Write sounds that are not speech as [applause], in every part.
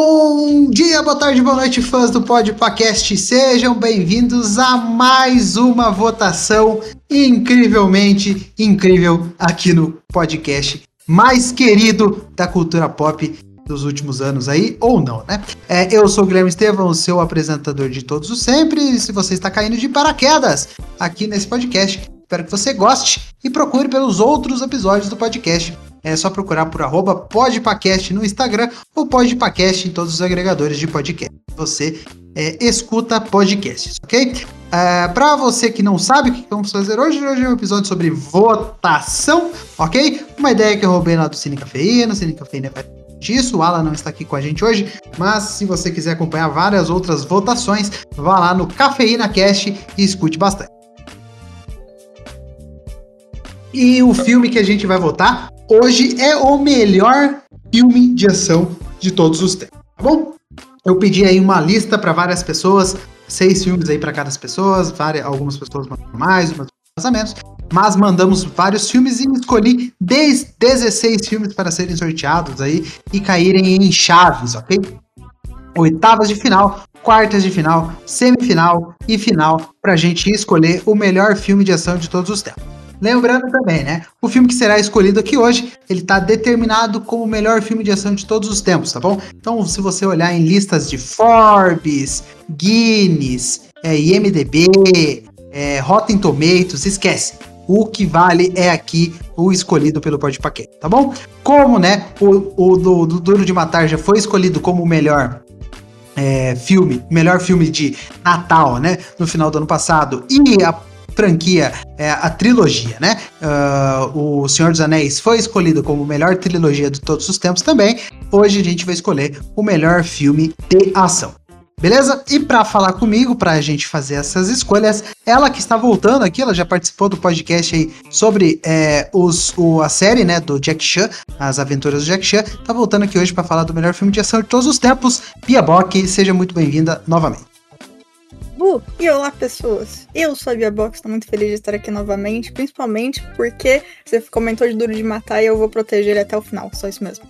Bom dia, boa tarde, boa noite, fãs do Podpacast. Sejam bem-vindos a mais uma votação incrivelmente incrível aqui no podcast mais querido da cultura pop dos últimos anos aí, ou não, né? É, eu sou o Guilherme Estevam, o seu apresentador de todos os sempre. E se você está caindo de paraquedas aqui nesse podcast, espero que você goste e procure pelos outros episódios do podcast é só procurar por arroba podpacast no Instagram ou podpacast em todos os agregadores de podcast. Você é, escuta podcasts, ok? É, para você que não sabe o que vamos fazer hoje, hoje é um episódio sobre votação, ok? Uma ideia que eu roubei lá do Cine Cafeína, Cine Cafeína vai disso. O Alan não está aqui com a gente hoje, mas se você quiser acompanhar várias outras votações, vá lá no Cafeína Cast e escute bastante. E o filme que a gente vai votar hoje é o melhor filme de ação de todos os tempos, tá bom? Eu pedi aí uma lista para várias pessoas, seis filmes aí para cada pessoa, várias, algumas pessoas mandam mais, outras menos, mas mandamos vários filmes e escolhi 10, 16 filmes para serem sorteados aí e caírem em chaves, ok? Oitavas de final, quartas de final, semifinal e final para a gente escolher o melhor filme de ação de todos os tempos. Lembrando também, né? O filme que será escolhido aqui hoje, ele está determinado como o melhor filme de ação de todos os tempos, tá bom? Então, se você olhar em listas de Forbes, Guinness, é, IMDB, é, Rotten Tomatoes, esquece. O que vale é aqui o escolhido pelo Podpaquete, tá bom? Como, né, o, o do, do Duro de Matar já foi escolhido como o melhor é, filme, melhor filme de Natal, né? No final do ano passado. E a franquia, é, a trilogia, né? Uh, o Senhor dos Anéis foi escolhido como melhor trilogia de todos os tempos também. Hoje a gente vai escolher o melhor filme de ação. Beleza? E para falar comigo, para a gente fazer essas escolhas, ela que está voltando aqui, ela já participou do podcast aí sobre é, os, o, a série né, do Jack Chan, as aventuras do Jack Chan, tá voltando aqui hoje para falar do melhor filme de ação de todos os tempos. Pia Bock, seja muito bem-vinda novamente. E olá pessoas! Eu sou a Bia Box, estou muito feliz de estar aqui novamente, principalmente porque você comentou de Duro de Matar e eu vou proteger ele até o final, só isso mesmo.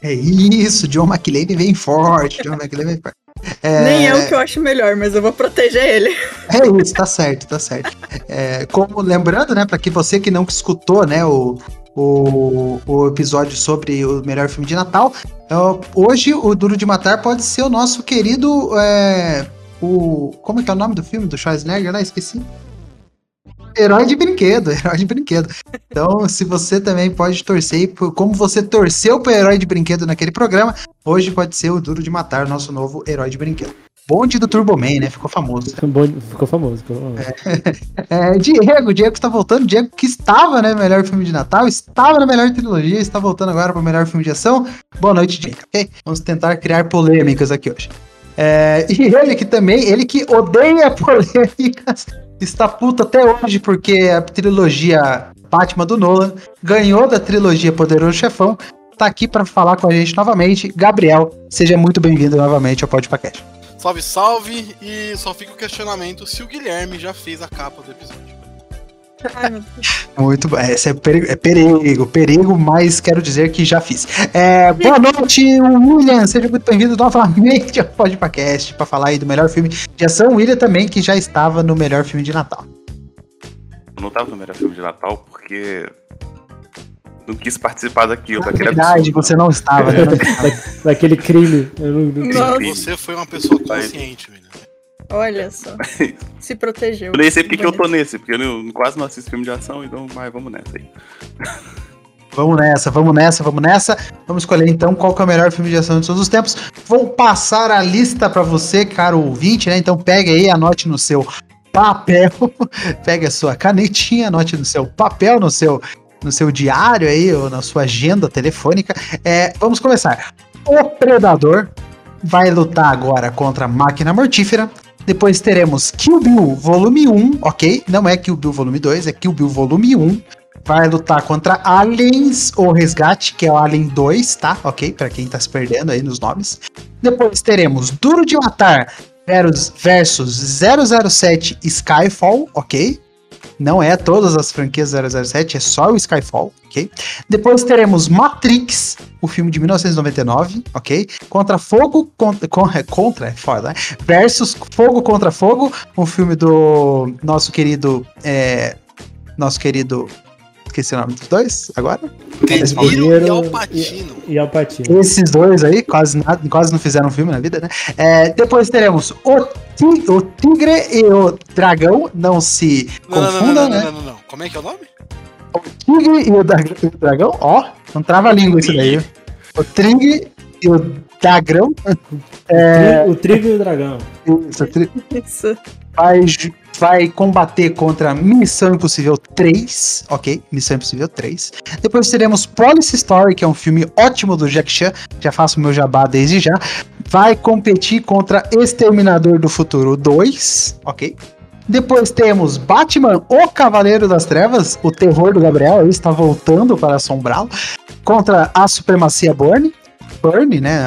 É isso, John McClane vem forte, John McClane vem forte. É... Nem é o que eu acho melhor, mas eu vou proteger ele. É isso, tá certo, tá certo. É, como lembrando, né, para que você que não escutou, né, o, o, o episódio sobre o melhor filme de Natal, é, hoje o Duro de Matar pode ser o nosso querido é, o. Como é que é o nome do filme do Schwarzenegger lá? Esqueci. Herói de brinquedo, [laughs] herói de brinquedo. Então, se você também pode torcer, como você torceu pro herói de brinquedo naquele programa, hoje pode ser o Duro de Matar, nosso novo herói de brinquedo. Bonde do Turbo Man, né? Ficou famoso. Ficou famoso. Ficou famoso. [laughs] É, é, Diego, Diego está voltando. Diego que estava, né? Melhor filme de Natal, estava na melhor trilogia, está voltando agora para o melhor filme de ação. Boa noite, Diego, ok? Vamos tentar criar polêmicas aqui hoje. É, e ele que também, ele que odeia [laughs] polêmicas, está puto até hoje porque a trilogia Batman do Nolan ganhou da trilogia Poderoso Chefão. Tá aqui para falar com a gente novamente. Gabriel, seja muito bem-vindo novamente ao Podcast. Salve, salve! E só fica o questionamento se o Guilherme já fez a capa do episódio. Muito bom. Esse é perigo, é perigo, perigo, mas quero dizer que já fiz. É, boa noite, William. Seja muito bem-vindo novamente ao Podcast para falar aí do melhor filme de ação. William também, que já estava no melhor filme de Natal. Eu não estava no melhor filme de Natal porque não quis participar daquilo. Na verdade, absurdo. você não estava. Né? [laughs] Da, daquele crime. Não, não... Você foi uma pessoa consciente, William. Olha só. Se protegeu. Eu nem sei porque que eu tô nesse, porque eu quase não assisto filme de ação, então mas vamos nessa aí. Vamos nessa, vamos nessa, vamos nessa. Vamos escolher então qual que é o melhor filme de ação de todos os tempos. Vou passar a lista para você, caro ouvinte, né? Então pegue aí, anote no seu papel, [laughs] pegue a sua canetinha, anote no seu papel, no seu no seu diário aí, ou na sua agenda telefônica. É, vamos começar. O Predador vai lutar agora contra a Máquina Mortífera. Depois teremos Kill Bill Volume 1, ok? Não é Kill Bill Volume 2, é Kill Bill Volume 1. Vai lutar contra Aliens ou Resgate, que é o Alien 2, tá? Ok? Pra quem tá se perdendo aí nos nomes. Depois teremos Duro de Matar versus, versus 007 Skyfall, ok? Não é todas as franquias 007, é só o Skyfall, ok? Depois teremos Matrix, o filme de 1999, ok? Contra Fogo, contra, contra, contra é foda, né? Versus Fogo contra Fogo, um filme do nosso querido, é, nosso querido, esqueci o nome dos dois agora? De Niro e Alpatino. E Pacino. Esses dois aí, quase, nada, quase não fizeram filme na vida, né? É, depois teremos o, ti- o Tigre e o Dragão, não se Não, não, não, confunda, não, não, né? não, não, não. Como é que é o nome? O Tigre e o, e o Dragão, ó, não trava a língua isso daí. O Tigre e o Dragão, O trigo e o dragão. isso, o tri- Isso. vai, vai combater contra Missão Impossível 3, ok? Missão Impossível 3. Depois teremos Police Story, que é um filme ótimo do Jack Chan, já faço meu jabá desde já. Vai competir contra Exterminador do Futuro 2, ok? Depois temos Batman, o Cavaleiro das Trevas, o terror do Gabriel, ele está voltando para assombrá-lo, contra a Supremacia Borne. Burn, né?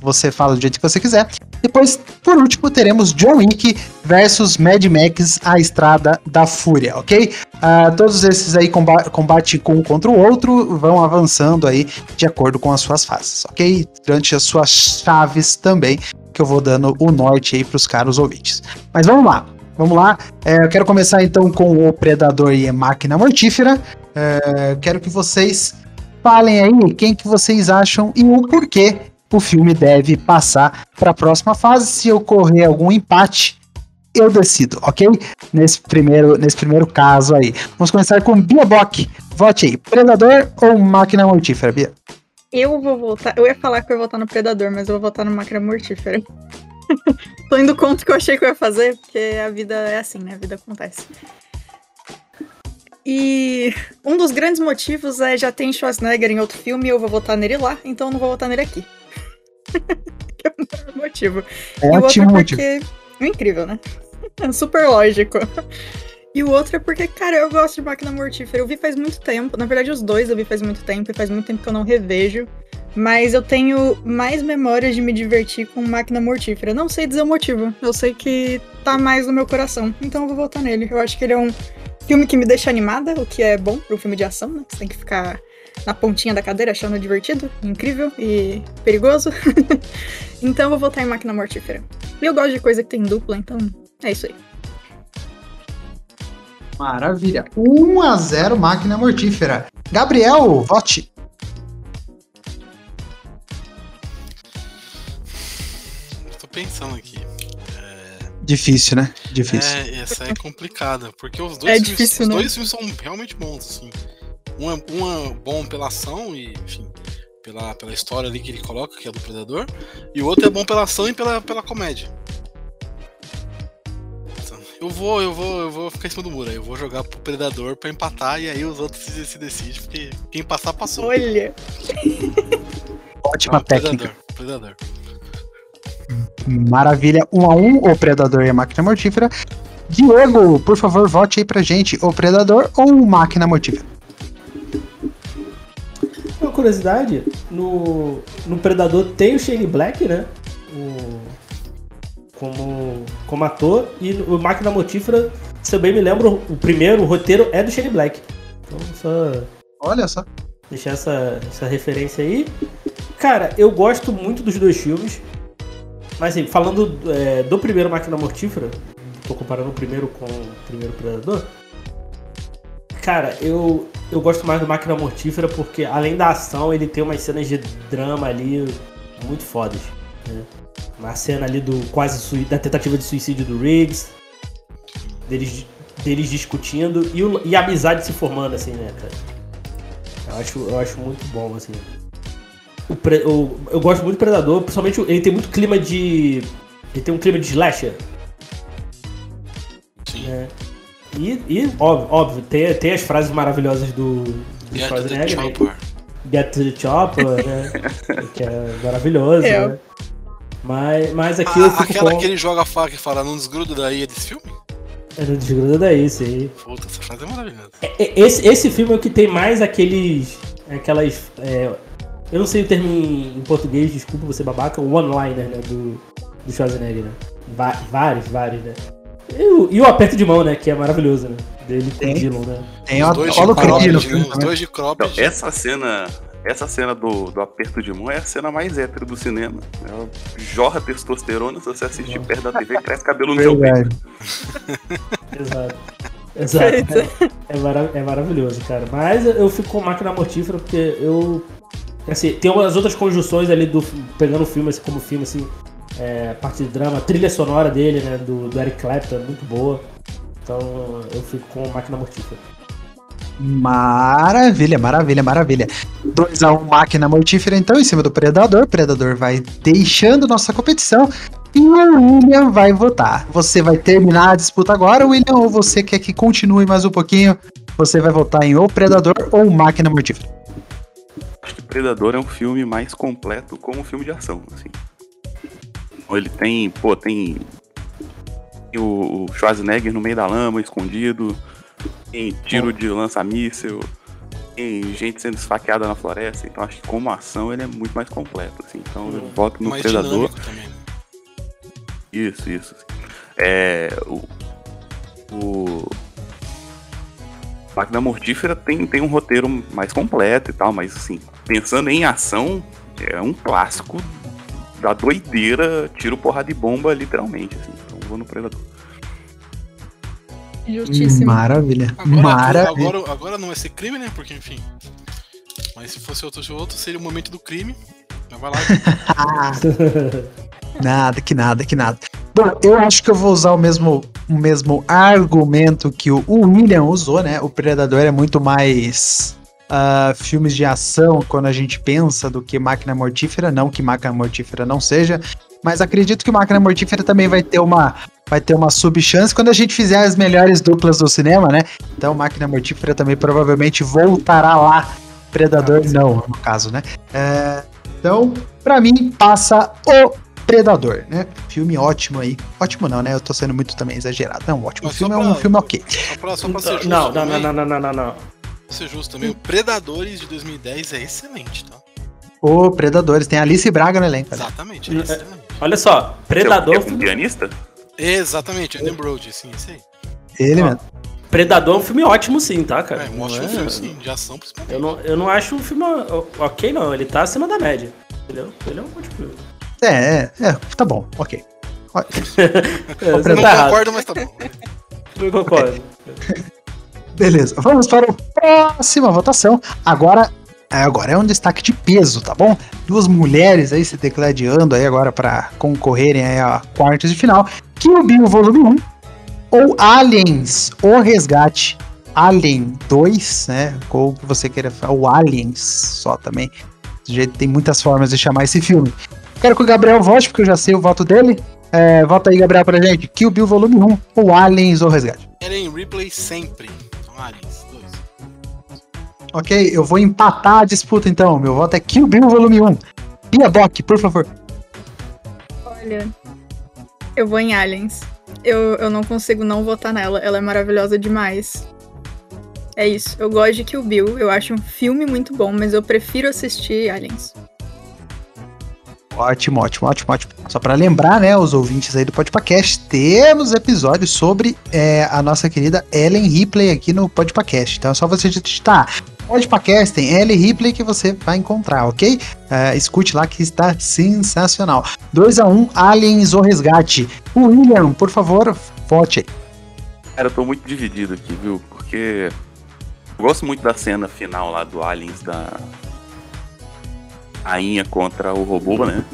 Você fala do jeito que você quiser. Depois, por último, teremos John Wick versus Mad Max, a Estrada da Fúria, ok? Ah, todos esses aí comba combate com um contra o outro, vão avançando aí de acordo com as suas fases, ok? Durante as suas chaves também, que eu vou dando o norte aí pros caros ouvintes. Mas vamos lá, vamos lá. É, eu quero começar então com o Predador e a Máquina Mortífera. É, quero que vocês falem aí quem que vocês acham e o porquê o filme deve passar para a próxima fase. Se ocorrer algum empate, eu decido, ok? Nesse primeiro, nesse primeiro caso aí. Vamos começar com Bia Bock. Vote aí, Predador ou Máquina Mortífera, Bia? Eu vou voltar. Eu ia falar que eu ia votar no Predador, mas eu vou votar no Máquina Mortífera. [laughs] Tô indo contra o que eu achei que eu ia fazer, porque a vida é assim, né? A vida acontece. E um dos grandes motivos é já tem Schwarzenegger em outro filme e eu vou votar nele lá, então eu não vou votar nele aqui. [laughs] que é o motivo. E o outro Ótimo é porque. É incrível, né? [laughs] É super lógico. E o outro é porque, cara, eu gosto de Máquina Mortífera. Eu vi faz muito tempo. Na verdade, os dois eu vi faz muito tempo. E faz muito tempo que eu não revejo. Mas eu tenho mais memórias de me divertir com Máquina Mortífera. Não sei dizer o motivo. Eu sei que tá mais no meu coração. Então eu vou votar nele. Eu acho que ele é um filme que me deixa animada, o que é bom pro filme de ação, né? Você tem que ficar na pontinha da cadeira achando divertido, incrível e perigoso. [laughs] então eu vou votar em Máquina Mortífera. E eu gosto de coisa que tem dupla, então é isso aí. Maravilha. 1 a 0 Máquina Mortífera. Gabriel, vote. Tô pensando aqui. Difícil, né? Difícil. É, essa é complicada, porque os É dois, filmes, difícil, os né? dois filmes são realmente bons, assim. Um é, um é bom pela ação e, enfim, pela, pela história ali que ele coloca, que é do Predador, e o outro é bom pela ação e pela, pela comédia. Então, Eu vou, eu vou, eu vou ficar em cima do muro aí. Eu vou jogar pro Predador pra empatar e aí os outros se, se decidem, porque quem passar, passou. Olha, Ótima Então, técnica. Predador, Predador. Maravilha. 1 a 1 o Predador e a Máquina Mortífera. Diego, por favor, vote aí pra gente. O Predador ou o Máquina Mortífera? Curiosidade, no, no Predador tem o Shane Black, né? O, como, como ator. E o Máquina Mortífera, se eu bem me lembro, o primeiro, o roteiro é do Shane Black. Então só Olha só. deixar essa, essa referência aí. Cara, eu gosto muito dos dois filmes. Mas assim, falando é, do primeiro Máquina Mortífera, tô comparando o primeiro com o primeiro Predador. Cara, eu, eu gosto mais do Máquina Mortífera porque, além da ação, ele tem umas cenas de drama ali muito fodas. Né? Uma cena ali do quase da tentativa de suicídio do Riggs, deles, deles discutindo e, o- e a amizade se formando, assim, né, cara? Eu acho, eu acho muito bom, assim. O pre- o- eu gosto muito do Predador, principalmente ele tem muito clima de. Ele tem um clima de slasher. Sim. né? E, e óbvio, óbvio tem, tem as frases maravilhosas do, do Get to the Schwarzenegger, né? chopper. Get to the Chopper, né? [laughs] que é maravilhoso, É. né? Mas, mas aqui eu Ah, fico aquela com... que ele joga a faca e fala, não desgruda daí é desse filme? É, não desgruda daí, sim. Puta, essa frase é maravilhosa. É, Esse, esse filme é o que tem mais aqueles. Aquelas. é, eu não sei o termo em, em português, desculpa você babaca, o one-liner, né? Do, do Schwarzenegger, né? Va- vários, vários, né? E o, e o aperto de mão, né? Que é maravilhoso, né? Dele com Tem. o Dylan, né? Tem Os dois de cropped, né? Os dois de Então, cropped. essa cena. Essa cena do, do aperto de mão é a cena mais hétero do cinema. Ela jorra testosterona, se você assistir perto da TV, [laughs] cresce cabelo no seu peito. Exato. Exato. É, mara- é maravilhoso, cara. Mas eu- eu fico com máquina mortífera porque eu. Assim, tem umas outras conjunções ali do. Pegando o filme assim, como filme, assim. É, parte de drama, a trilha sonora dele, né? Do, do Eric Clapton, é muito boa. Então eu fico com máquina mortífera. Maravilha, maravilha, maravilha. 2x1 máquina mortífera, então, em cima do Predador. Predador vai deixando nossa competição. E o William vai votar. Você vai terminar a disputa agora, William, ou você quer que continue mais um pouquinho? Você vai votar em ou Predador ou Máquina Mortífera. Acho que Predador é um filme mais completo como um filme de ação, assim. Ele tem, pô, tem o o Schwarzenegger no meio da lama, escondido, tem tiro de lança-míssel, tem gente sendo esfaqueada na floresta, então acho que como ação ele é muito mais completo, assim. Então eu voto no mais Predador. também. né? Isso, isso. É. O. O. Máquina Mortífera tem, tem um roteiro mais completo e tal, mas assim, pensando em ação, é um clássico da doideira, tiro porrada de bomba, literalmente, assim. Então vou no Predador. Justíssimo. Maravilha. Agora, Maravilha. agora, agora não vai ser crime, né? Porque, enfim. Mas se fosse outro, outro seria o momento do crime. Mas vai lá. [laughs] Nada, que nada, que nada. Bom, eu acho que eu vou usar o mesmo, o mesmo argumento que o, o William usou, né? O Predador é muito mais ah, filmes de ação quando a gente pensa do que Máquina Mortífera. Não que Máquina Mortífera não seja, mas acredito que Máquina Mortífera também vai ter uma vai ter uma subchance quando a gente fizer as melhores duplas do cinema, né? Então Máquina Mortífera também provavelmente voltará lá. Predador não, no caso, né? É, então, pra mim, passa o Predador, né? Filme ótimo aí. Ótimo não, né? Eu tô sendo muito também exagerado. Não, ótimo filme é um filme ok. Só pra, só pra ser justo. Não, não, não, não, não, não, ser justo também, o Predadores de 2010 é excelente, tá? O Predadores, tem Alice Braga no elenco. né? Exatamente, é É. excelente. Olha só, Predador. É um pianista? Exatamente, Adam Brody, sim, esse aí. Ele Ó, mesmo. Predador é um filme ótimo, sim, tá, cara? É, um ótimo é- filme, sim, de ação principalmente. Eu não, eu não acho um filme ok, não. Ele tá acima da média. Entendeu? Ele é um ótimo filme. É, é, é, tá bom, ok. [laughs] É, Eu não tá errado. concordo, mas tá bom. Não concordo. [laughs] Beleza, vamos para a próxima votação. Agora, é, agora é um destaque de peso, tá bom? Duas mulheres aí se degladiando aí agora para concorrerem a quartos de final. Kill Bill Volume 1 ou Aliens, O Resgate. Alien 2, né? Ou que você queira falar, ou Aliens só também. Do jeito tem muitas formas de chamar esse filme. Quero que o Gabriel vote, porque eu já sei o voto dele. É, vota aí, Gabriel, pra gente. Kill Bill Volume 1 ou Aliens, O Resgate. Ellen Ripley sempre. Aliens, dois. Ok, eu vou empatar a disputa então. Meu voto é Kill Bill Volume 1. Bia Bock, por favor. Olha, eu vou em Aliens. Eu, eu não consigo não votar nela. Ela é maravilhosa demais. É isso. Eu gosto de Kill Bill. Eu acho um filme muito bom, mas eu prefiro assistir Aliens. Ótimo, ótimo, ótimo, ótimo. Só pra lembrar, né, os ouvintes aí do Podpacast, temos episódios sobre é, a nossa querida Ellen Ripley aqui no Podpacast. Então é só você digitar Podpacast, tem Ellen Ripley que você vai encontrar, ok? É, escute lá que está sensacional. 2x1, Aliens ou Resgate. William, por favor, vote aí. Cara, eu tô muito dividido aqui, viu? Porque eu gosto muito da cena final lá do Aliens da rainha contra o robô, né?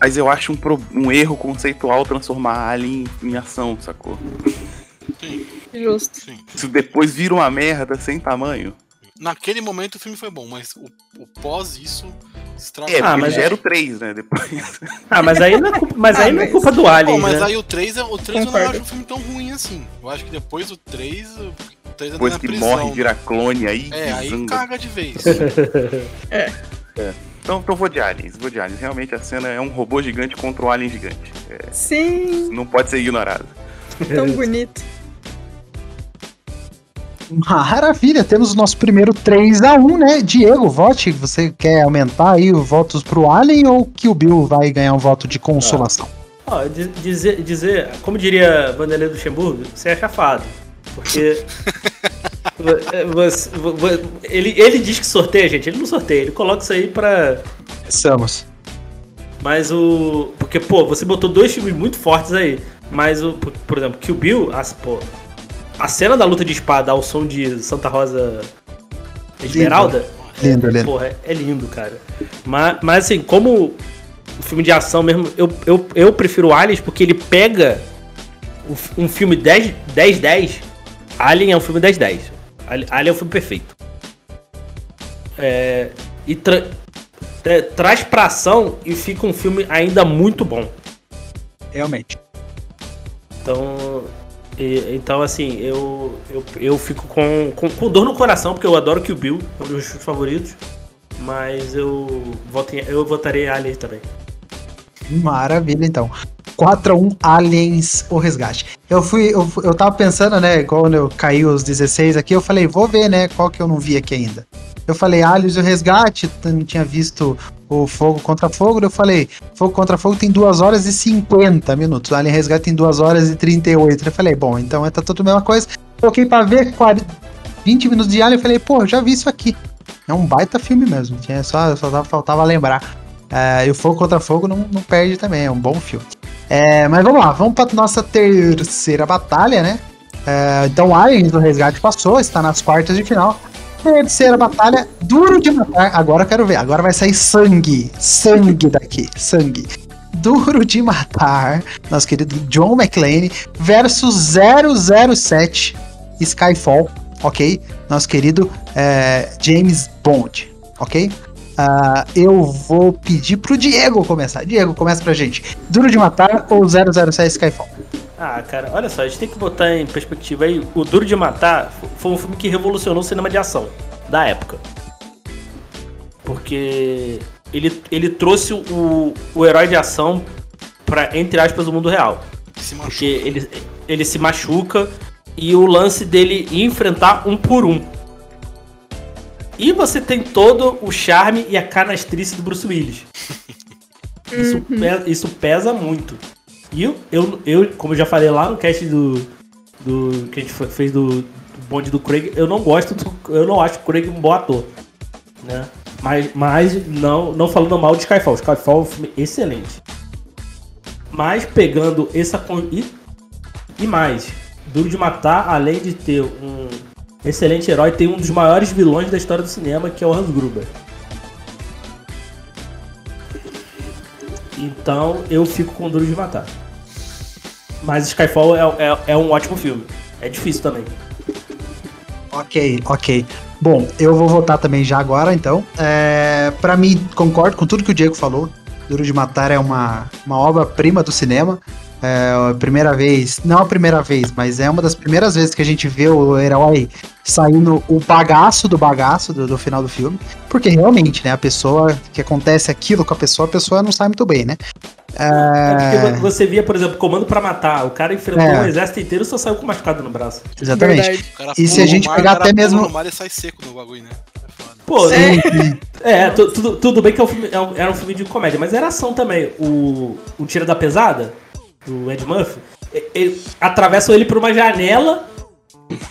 Mas eu acho um, pro- um erro conceitual transformar Alien em ação, sacou? Sim, Justo. sim. Isso depois vira uma merda sem tamanho. Naquele momento o filme foi bom, mas o, o pós isso Estraga. É, Ah, mas- já era o 3, né? Depois. [laughs] Ah, mas aí não é culpa, mas Ah, aí não é mas- culpa do Alien, Pô, mas né? aí o 3, é- o 3 eu não acho um filme tão ruim assim. Eu acho que depois do 3, o 3 é Depois que prisão. morre, vira clone aí. É, aí caga de vez. [laughs] Então, então vou de aliens, vou de aliens. Realmente a cena é um robô gigante contra um alien gigante. É, Sim, não pode ser ignorado. tão bonito. Maravilha, temos o nosso primeiro 3x1, né? Diego, vote. Você quer aumentar aí os votos pro Alien ou que o Bill vai ganhar um voto de consolação? Ó, di- dizer, dizer, como diria Vanderlei Luxemburgo, você é chafado. Porque. [laughs] vo- você- vo- vo- ele, ele diz que sorteia, gente. Ele não sorteia, ele coloca isso aí pra. Pensamos. Mas o. Porque, pô, você botou dois filmes muito fortes aí. Mas o. Por, por exemplo, Kill Bill, as, pô. A cena da luta de espada ao som de Santa Rosa Esmeralda. Lindo, lindo. Porra, é, é lindo, cara. Mas, mas assim, como o filme de ação mesmo, eu, eu, eu prefiro Aliens porque ele pega um filme 10 10-10. Alien é um filme 10-10. Ali- Alien é um filme perfeito. É, e tra- tra- traz pra ação e fica um filme ainda muito bom. Realmente. Então, e- então assim, eu, eu, eu fico com, com, com dor no coração, porque eu adoro Kill Bill, é um dos meus favoritos. Mas eu, voto em- eu votarei Alien também. Maravilha, então. 4x1 Aliens o Resgate. Eu fui, eu, eu tava pensando, né, quando eu caí os 16 aqui, eu falei, vou ver, né, qual que eu não vi aqui ainda. Eu falei, Aliens o Resgate, não tinha visto o Fogo contra Fogo, eu falei, Fogo contra Fogo tem 2 horas e 50 minutos, Alien Resgate tem 2 horas e 38. Eu falei, bom, então é tá tudo a mesma coisa. Coloquei pra ver 40, 20 minutos de Alien, eu falei, pô, já vi isso aqui. É um baita filme mesmo, tinha só, só tava- faltava lembrar. É, e o Fogo contra Fogo não, não perde também, é um bom filme. É, mas vamos lá, vamos para nossa terceira batalha, né? É, então, Aliens do Resgate passou, está nas quartas de final. Terceira batalha, duro de matar. Agora eu quero ver, agora vai sair sangue. Sangue daqui, sangue. Duro de matar, nosso querido John McClane versus 007 Skyfall, ok? Nosso querido é, James Bond, ok? Ah, eu vou pedir pro Diego começar. Diego, começa pra gente. Duro de Matar ou 007 Skyfall? Ah, cara, olha só, a gente tem que botar em perspectiva aí. O Duro de Matar foi um filme que revolucionou o cinema de ação da época. Porque ele, ele trouxe o, o herói de ação pra, entre aspas, o mundo real. Se Porque ele, ele se machuca e o lance dele enfrentar um por um. E você tem todo o charme e a canastrice do Bruce Willis. [laughs] Isso, pe- isso pesa muito. E eu, eu, eu, como eu já falei lá no cast do. do que a gente fe- fez do, do bonde do Craig, eu não gosto do. Eu não acho o Craig um bom ator. Né? Mas, mas não, não falando mal de Skyfall. Skyfall é um filme excelente. Mas pegando essa. E, e mais, Duro de Matar, além de ter um excelente herói, tem um dos maiores vilões da história do cinema, que é o Hans Gruber. Então eu fico com Duro de Matar. Mas Skyfall é, é, é um ótimo filme. É difícil também. Ok, ok. Bom, eu vou votar também já agora, então. É, para mim, concordo com tudo que o Diego falou. Duro de Matar é uma, uma obra-prima do cinema. É a primeira vez, não a primeira vez, mas é uma das primeiras vezes que a gente vê o herói saindo o bagaço do bagaço do, do final do filme. Porque realmente, né, a pessoa, que acontece aquilo com a pessoa, a pessoa não sai muito bem, né? É porque vo- você via, por exemplo, Comando pra Matar. O cara enfrentou É. um exército inteiro e só saiu com machucado no braço. Exatamente. E se a gente mar, pegar o cara até mesmo- no mar e sai seco no bagulho, né? É. Pô, É. Sim, sim. É, tu- tudo, tudo bem que é um filme- é um- era um filme de comédia, mas era ação também. O, o Tira da Pesada, do Ed Murphy, ele, atravessam ele por uma janela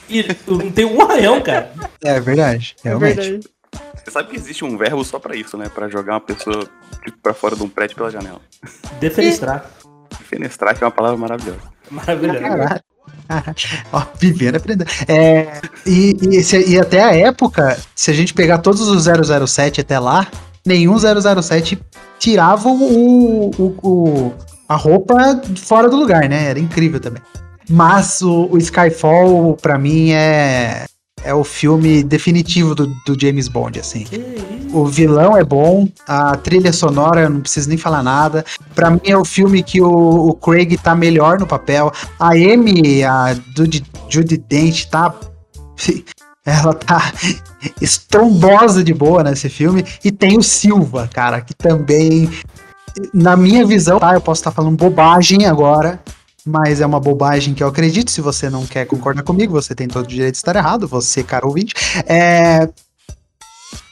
e não tem um arranhão, cara. É verdade, É realmente. verdade. Você sabe que existe um verbo só pra isso, né? Pra jogar uma pessoa tipo, pra fora de um prédio pela janela. Defenestrar. Fenestrar, que é uma palavra maravilhosa. Maravilhoso. Caralho. [laughs] Ó, vivendo aprendendo. É, e, e, se- e até a época, se a gente pegar todos os 007 até lá, nenhum 007 tirava o, o, o- a roupa fora do lugar, né? Era incrível também. Mas o, o Skyfall, pra mim, é, é o filme definitivo do, do James Bond, assim. O vilão é bom, a trilha sonora, eu não preciso nem falar nada. Pra mim é o filme que o, o Craig tá melhor no papel. A Amy, a Judy, Judy Dent, tá. [laughs] Ela tá [laughs] estrombosa de boa nesse filme. E tem o Silva, cara, que também, na minha visão, tá? Eu posso estar falando bobagem agora, mas é uma bobagem que eu acredito. Se você não quer concordar comigo, você tem todo o direito de estar errado, você, caro ouvinte. É,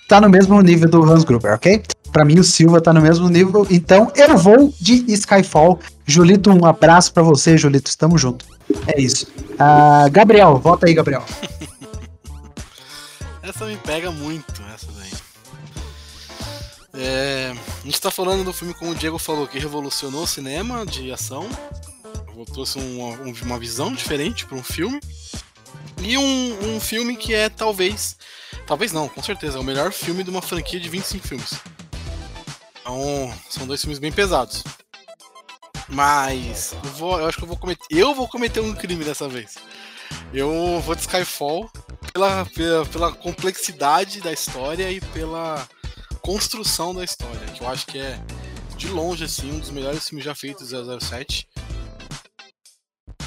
tá no mesmo nível do Hans Gruber, ok? Pra mim, o Silva tá no mesmo nível, então eu vou de Skyfall. Julito, um abraço pra você, Julito, estamos junto. É isso. Ah, Gabriel, volta aí, Gabriel. [laughs] Essa me pega muito, essa daí. É, a gente tá falando do filme, como o Diego falou, que revolucionou o cinema de ação. Trouxe uma, uma visão diferente para um filme. E um, um filme que é talvez. Talvez não, com certeza. É o melhor filme de uma franquia de 25 filmes. Então, são dois filmes bem pesados. Mas eu, vou, eu acho que eu vou cometer. Eu vou cometer um crime dessa vez. Eu vou de Skyfall pela, pela, pela complexidade da história e pela construção da história. Que eu acho que é, de longe, assim, um dos melhores filmes já feitos 007.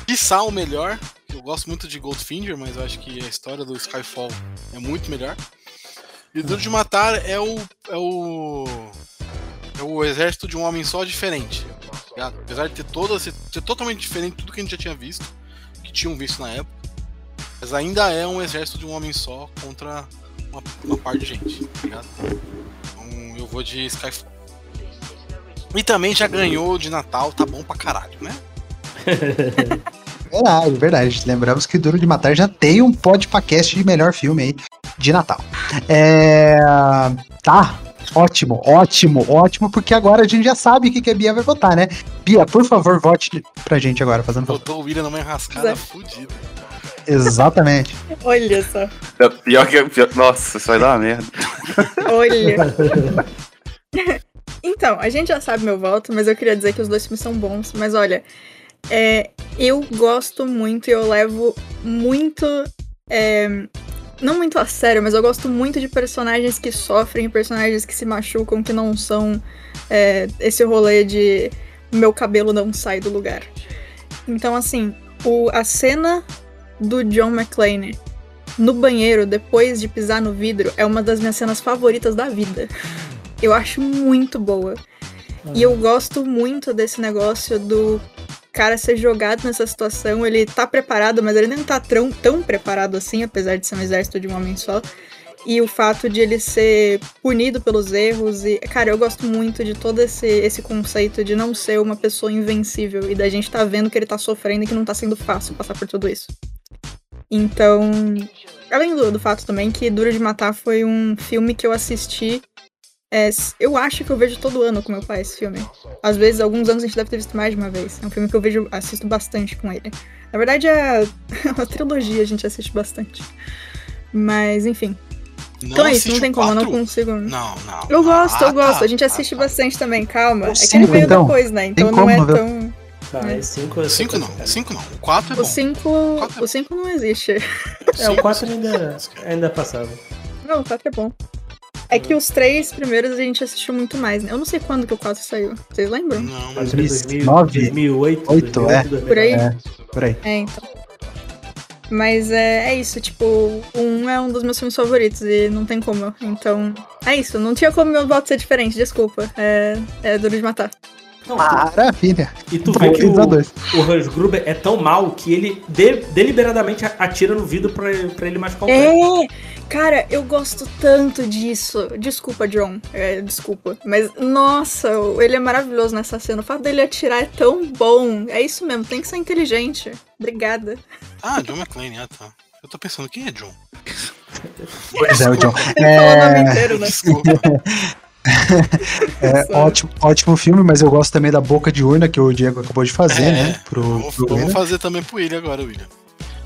Quiçá o melhor. Eu gosto muito de Goldfinger, mas eu acho que a história do Skyfall é muito melhor. E Duro de Matar é o. é o. É o exército de um homem só diferente. Apesar de ter toda, ser, totalmente diferente de tudo que a gente já tinha visto, que tinham visto na época. Mas ainda é um exército de um homem só contra uma, uma par de gente? Vou de Skyfall. E também já ganhou de Natal, tá bom pra caralho, né? [laughs] Verdade, verdade. Lembramos que Duro de Matar já tem um podcast de melhor filme aí de Natal. É... Tá, ótimo, ótimo, ótimo, porque agora a gente já sabe o que, que a Bia vai votar, né? Bia, por favor, vote pra gente agora, fazendo favor. Botou o William numa enrascada fodida. Exatamente. Olha só. É Pior que. Pior, nossa, isso vai dar uma merda. Olha. [laughs] então, a gente já sabe meu voto, mas eu queria dizer que os dois filmes são bons. Mas olha, é, eu gosto muito e eu levo muito. é, não muito a sério, mas eu gosto muito de personagens que sofrem, personagens que se machucam, que não são é, esse rolê de meu cabelo não sai do lugar. Então, assim, o, a cena do John McClane no banheiro depois de pisar no vidro é uma das minhas cenas favoritas da vida. Eu acho muito boa. E eu gosto muito desse negócio do cara ser jogado nessa situação. Ele tá preparado, mas ele não tá tão, tão preparado assim, apesar de ser um exército de um homem só. E o fato de ele ser punido pelos erros. E, cara, eu gosto muito de todo esse, esse conceito de não ser uma pessoa invencível e da gente tá vendo que ele tá sofrendo e que não tá sendo fácil passar por tudo isso. Então, além do, do fato também que Duro de Matar foi um filme que eu assisti. é, eu acho que eu vejo todo ano com meu pai esse filme. Às vezes, alguns anos a gente deve ter visto mais de uma vez. É um filme que eu vejo, assisto bastante com ele. Na verdade, é [laughs] a trilogia a gente assiste bastante. Mas, enfim. Não então é isso, assiste não tem como, eu não quatro? consigo. Não, não. Eu gosto, Ah, eu gosto. tá. A gente assiste Ah, tá. bastante também, calma. O É que ele veio então? depois, né? Então não como é não Tá, é 5 Cinco não, cinco não. O 4 é O bom. 5. Quatro é O 5 não existe. É, o 4 ainda, ainda é passável. Não, o 4 é bom. É que os três primeiros a gente assistiu muito mais, né? Eu não sei quando que o 4 saiu. Vocês lembram? Não, 4 é 2000, 2009, 2008, oito, 2008, Por aí? É, por aí. É, então. Mas é, é isso, tipo, o 1 é um dos meus filmes favoritos e não tem como. Então, é isso. Não tinha como meu voto ser diferente, desculpa. É, é duro de matar. Não, Maravilha. e tu vê que o, o Hans Gruber é tão mal que ele de- deliberadamente atira no vidro pra, pra ele machucar o pé. É! Cara, eu gosto tanto disso. Desculpa, John. É, desculpa. Mas, nossa, ele é maravilhoso nessa cena. O fato dele atirar é tão bom. É isso mesmo, tem que ser inteligente. Obrigada. Ah, John McClane, ah tá. Eu tô pensando, quem é John? [laughs] Pois é, o John. É, inteiro, né? É, ótimo, ótimo filme, mas eu gosto também da Boca de Urna que o Diego acabou de fazer, É, né? Pro, Vou, pro fazer também pro William agora, William.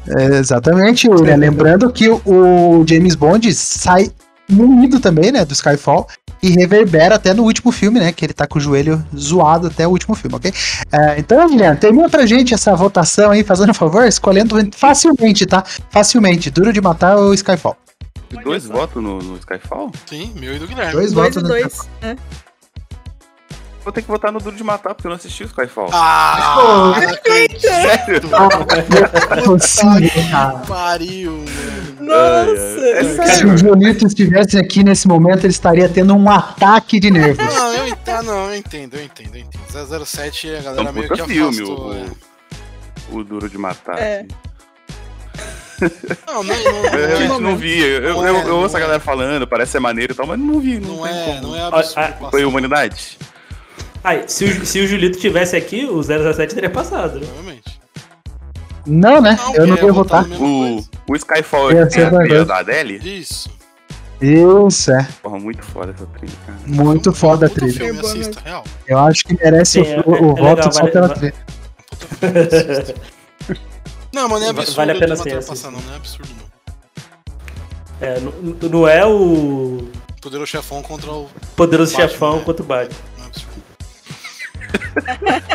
É, exatamente, William. Lembrando que o, o James Bond sai munido também, né? Do Skyfall. E reverbera até no último filme, né? Que ele tá com o joelho zoado até o último filme, ok? É, então, William, termina pra gente essa votação aí, fazendo um favor, escolhendo facilmente, tá? Facilmente. Duro de matar ou Skyfall. Dois votos no, no Skyfall? Sim, meu e do Guilherme. Dois Dois votos no dois. É. Vou ter que votar no Duro de Matar, porque eu não assisti o Skyfall. Ah, não acredito. Sério? [laughs] Cara. Pariu, mano. Nossa! É Se o Junito estivesse aqui nesse momento, ele estaria tendo um ataque de nervos. Não, eu entendo, não, eu entendo, eu entendo, eu entendo. 007 a É galera um meio que filme, afastou. o, é. o Duro de Matar. É. assim. Não, não, não, Eu realmente não, não vi. Eu, eu, é, eu- eu ouço a é. galera falando, parece ser maneiro e tal, mas não vi. Não, é, como. não é absurdo. Foi Humanidade? Aí, se o, se o Julito tivesse aqui, o 007 teria passado. né? Provavelmente. Não, né? Não, eu não porque ia votar O, o Skyfall é a trilha verdade. da Adele? Isso. Isso, é. Porra, muito foda essa trilha, cara. Muito foda a trilha. filme, É assista, real. Eu acho que merece Sim, o, é- o é voto legal, só vale- pela trilha. [laughs] Não, mas não é absurdo vale a pena sim, passar, não, não é absurdo não. É, não, não é o Poderoso chefão contra o. poderoso Batman, chefão né? contra o Batman. Não é absurdo.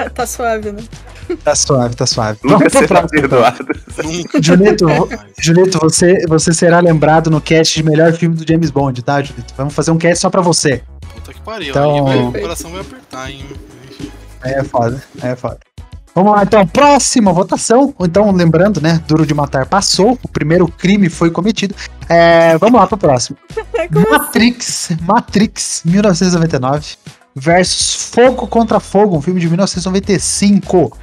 [laughs] Tá suave, né? Tá suave, tá suave. Nunca será perdoado. Nunca. Julito, você, você será lembrado no cast de melhor filme do James Bond, tá, Julito? Vamos fazer um cast só pra você. Puta que pariu. Então- Aí o coração vai apertar, hein? É foda, é foda. Vamos lá, então, próxima votação. Então, lembrando, né, Duro de Matar passou, o primeiro crime foi cometido. É, vamos lá pro próximo. [laughs] Matrix, Matrix, 1999, versus Fogo contra Fogo, um filme de 1995.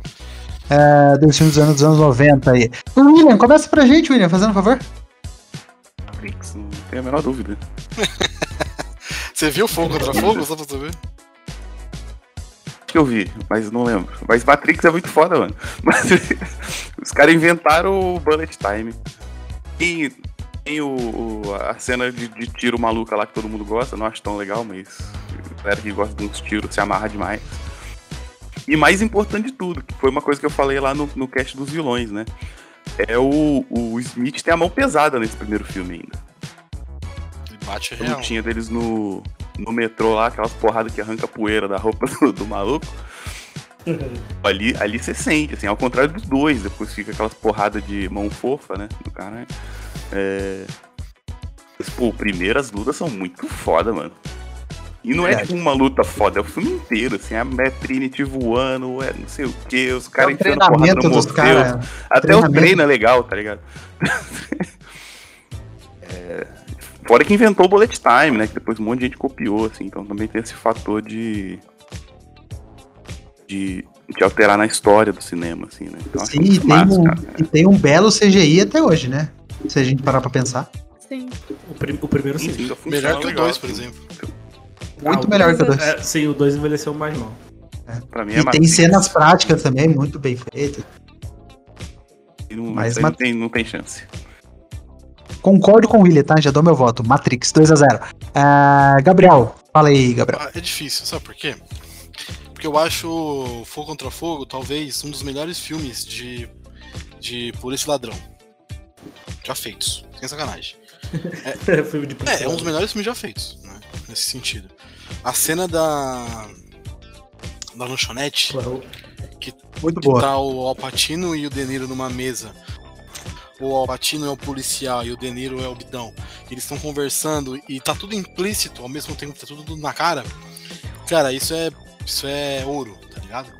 É, dois filmes dos anos, dos anos 90 aí. William, começa pra gente, William, fazendo um favor. Matrix, não tenho a menor dúvida. [laughs] Você viu fogo contra fogo? Só pra saber? Que eu vi, mas não lembro. Mas Matrix é muito foda, mano. [laughs] Mas, os caras inventaram o Bullet Time. E tem o, o- a cena de, de tiro maluca lá que todo mundo gosta, não acho tão legal, mas a galera que gosta de uns tiros se amarra demais. E mais importante de tudo, que foi uma coisa que eu falei lá no, no cast dos vilões, né? É o, o Smith tem a mão pesada nesse primeiro filme ainda. Ele bate A real. lutinha deles no, no metrô lá, aquelas porradas que arranca a poeira da roupa [laughs] do, do maluco. Ali, ali você sente, assim, ao contrário dos dois, depois fica aquelas porradas de mão fofa, né? Do cara. É. Mas, pô, primeiras lutas são muito foda, mano. E não é Verdade. tipo uma luta foda, é o filme inteiro, assim, a Trinity voando, é não sei o que, os É caras o enfiando porrada treinamento no dos caras. Até o treino é legal, tá ligado? [laughs] É, Fora que inventou o Bullet Time, né? Que depois um monte de gente copiou, assim. Então também tem esse fator de. de, de alterar na história do cinema, assim, né? Então Sim, e tem, massa, um, cara. e tem um belo CGI até hoje, né? Se a gente parar pra pensar. Sim. O, prim- o primeiro sim. Enfim, funciona Melhor que o legal, 2, por assim. exemplo. Muito Ah, melhor que o dois 2. É, sim, o 2 envelheceu mais mal. Pra mim é E tem cenas práticas também, muito bem feitas. E Não, Mas Mat- não, tem, não tem chance. Concordo com o William, tá? Já dou meu voto. Matrix 2x0. Ah, Gabriel, fala aí, Gabriel. Ah, é difícil, sabe por quê? Porque eu acho Fogo contra Fogo talvez um dos melhores filmes de, de Polícia e Ladrão já feitos. Sem sacanagem. [laughs] Filme de É, é um dos melhores filmes já feitos, né? Nesse sentido. A cena da. Da lanchonete, Claro. Muito que boa. tá o Alpatino e o De Niro numa mesa. O Alpatino é o policial e o De Niro é o bidão. Eles estão conversando e tá tudo implícito ao mesmo tempo tá tudo na cara. Cara, isso é. Isso é ouro, tá ligado?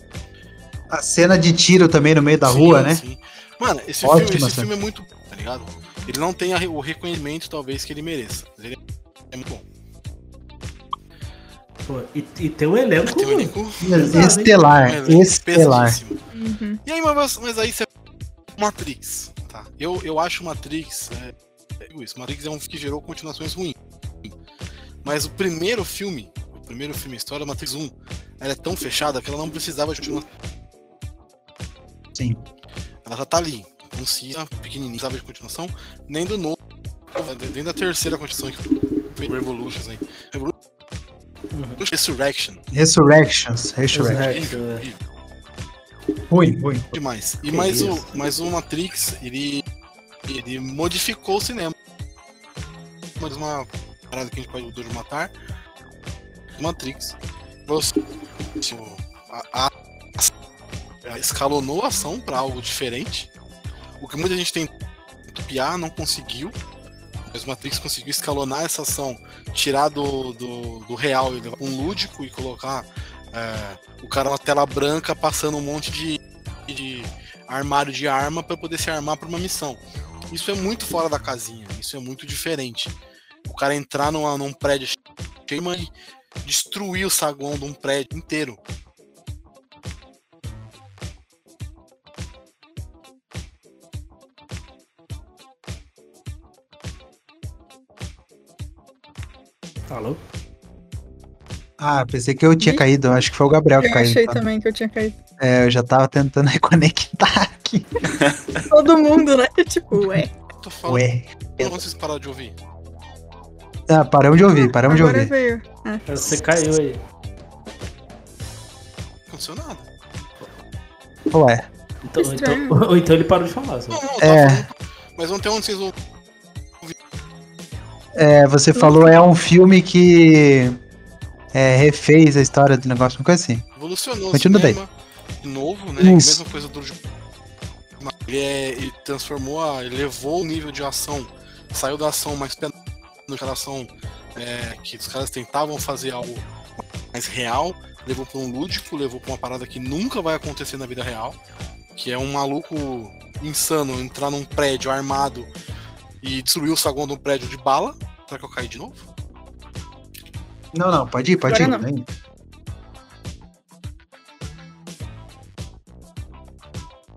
A cena de tiro também no meio da Sim, rua, né? sim. Mano, esse, Ótima filme, esse filme é muito. Tá ligado? Ele não tem o reconhecimento, talvez, que ele mereça. Mas ele é muito bom. Pô, e, e tem um elenco. Tem um elenco Estelar, um elenco estelar. pesadíssimo. Uhum. E aí, mas, mas aí você. Matrix, tá? Eu, eu acho Matrix. É, é isso. Matrix é um filme que gerou continuações ruins. Mas o primeiro filme, o primeiro filme, a história, Matrix 1, ela é tão fechada que ela não precisava de continuação. Sim. Ela já tá ali, concisa, pequenininha, não precisava de continuação, nem do novo, nem da terceira continuação que foi Revolutions aí. Revolu- Resurrection. Resurrections. Resurrection. Resurrection, Ruim, ruim. demais. E Que mais o, mais o Matrix, ele, ele modificou o cinema. Mais uma parada que a gente pode de matar. Matrix. Você, a, a- escalonou a ação pra algo diferente. O que muita gente tentou copiar, não conseguiu. Mas o Matrix conseguiu escalonar essa ação, tirar do, do, do real um lúdico e colocar é, o cara na tela branca passando um monte de, de armário de arma para poder se armar para uma missão. Isso é muito fora da casinha, isso é muito diferente. O cara entrar numa, num prédio cheio e destruir o saguão de um prédio inteiro. Alô? Ah, pensei que eu tinha Ih. caído. Acho que foi o Gabriel que Eu caiu. achei tá? também que eu tinha caído. É, eu já tava tentando [laughs] reconectar aqui. [laughs] Todo mundo, né? [laughs] Tipo, ué. Tô falando, Ué. quando vocês pararam de ouvir? Ah, paramos de ouvir, paramos de Agora ouvir. veio. Ah, Você caiu aí. Não aconteceu nada. Ué. Então, Estranho. então, ou então ele parou de falar. só. Não, não, É. falando, mas ontem onde vocês ouviram? É, você falou é um filme que é, refez a história do negócio, uma coisa assim. Evolucionou Continua o daí. Novo, né? Isso. Mesma coisa do ele, é, ele transformou, a, ele levou o nível de ação, saiu da ação mais penal, aquela ação é, que os caras tentavam fazer algo mais real, levou para um lúdico, levou para uma parada que nunca vai acontecer na vida real, que é um maluco insano entrar num prédio armado e destruir o saguão de um prédio de bala. Será que eu caí de novo? Não, não, pode ir, pode ir. Agora não.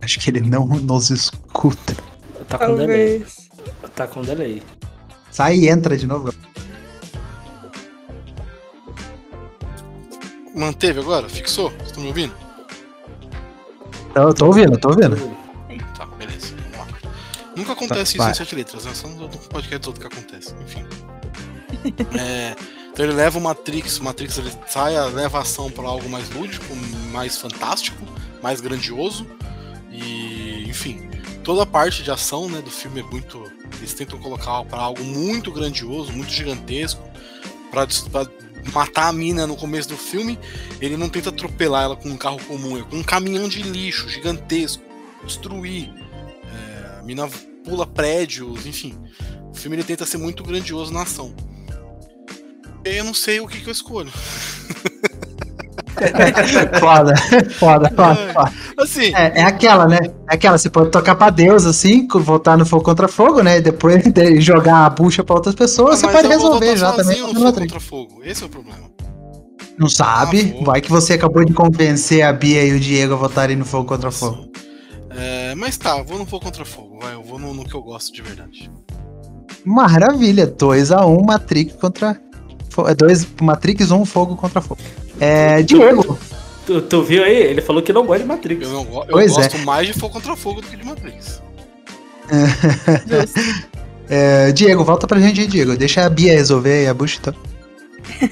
Acho que ele não nos escuta. Tá com delay. talvez. Tá com delay. Sai e entra de novo. Manteve agora? Fixou? Vocês estão me ouvindo? Eu tô ouvindo, tô ouvindo. Tá, beleza. Vamos lá. Nunca acontece isso vai. em sete letras, né? Só no no podcast todo que acontece. Enfim. [laughs] É, então ele leva o Matrix, o Matrix ele sai, leva a ação para algo mais lúdico, mais fantástico, mais grandioso. E, enfim, toda a parte de ação né, do filme é muito. Eles tentam colocar para algo muito grandioso, muito gigantesco. Pra matar a mina no começo do filme, ele não tenta atropelar ela com um carro comum, é com um caminhão de lixo gigantesco, destruir. É, a mina pula prédios, enfim. O filme ele tenta ser muito grandioso na ação. Eu não sei o que, que eu escolho. [laughs] [laughs] Foda, foda, foda, foda. Assim, É, é aquela, né? É aquela, você pode tocar pra Deus, assim, voltar no fogo contra fogo, né? E depois [laughs] de jogar a bucha pra outras pessoas, você mas pode resolver já também. no fogo contra fogo. Esse é o problema. Não sabe? Ah. Vai que você acabou de convencer a Bia e o Diego a votarem no fogo contra fogo. É, mas tá, eu vou no fogo contra fogo. Vai, eu vou no, no que eu gosto de verdade. Maravilha, 2x1 Matrix contra. É 2 Matrix 1 fogo contra fogo. É. Diego, Tu, tu viu aí? Ele falou que não gosta de Matrix. Eu, não, eu Pois é. gosto mais de fogo contra fogo do que de Matrix. [laughs] É, Diego, volta pra gente aí, Diego. Deixa a Bia resolver aí a bucha, então.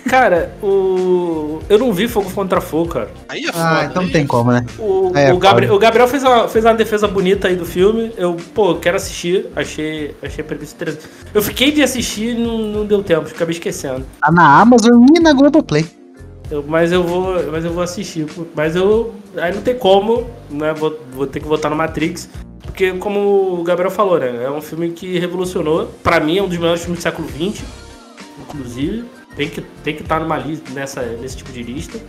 Cara, o. Eu não vi Fogo contra Fogo, cara. Aí é Ah, foda. então não tem é como, né? O, É, o, Gabriel, o Gabriel fez uma, fez uma defesa bonita aí do filme. Eu, pô, quero assistir. Achei, achei interessante. Eu fiquei de assistir e não, não deu tempo, acabei esquecendo. Tá na Amazon e na Globoplay. Eu- mas eu vou. Mas eu vou assistir. pô. Mas eu. Aí não tem como, né? Vou, vou ter que votar no Matrix. Porque, como o Gabriel falou, né? É um filme que revolucionou. Pra mim, é um dos melhores filmes do século XX, inclusive. Tem que estar tem que tá numa lista, nessa, nesse tipo de lista.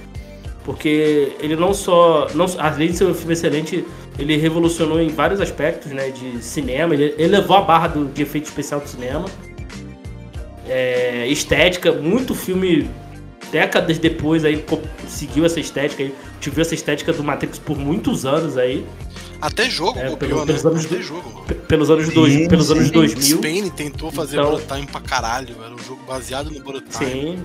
Porque ele não só. Não, além de ser um filme excelente, ele revolucionou em vários aspectos, né? De cinema. Ele, ele levou a barra do, de efeito especial do cinema. É, estética, muito filme décadas depois aí seguiu essa estética aí. Viu essa estética do Matrix por muitos anos aí. Até jogo É, copiou, pelo- né? pelos anos Até jogo. Pelos anos, dois, Sim, pelos anos sim. 2000. Spain tentou fazer Então- Bullet Time pra caralho. Era um jogo baseado no Bullet Time. Sim.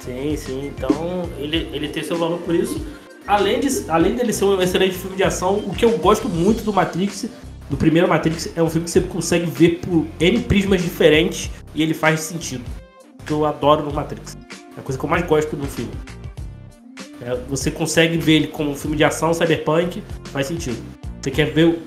Sim, sim. Então ele, ele tem seu valor por isso. Além, de, além dele ser um excelente filme de ação, o que eu gosto muito do Matrix, do primeiro Matrix, é um filme que você consegue ver por N prismas diferentes e ele faz sentido. Que eu adoro no Matrix. É a coisa que eu mais gosto do filme. É, você consegue ver ele como um filme de ação, cyberpunk, faz sentido. Você quer ver,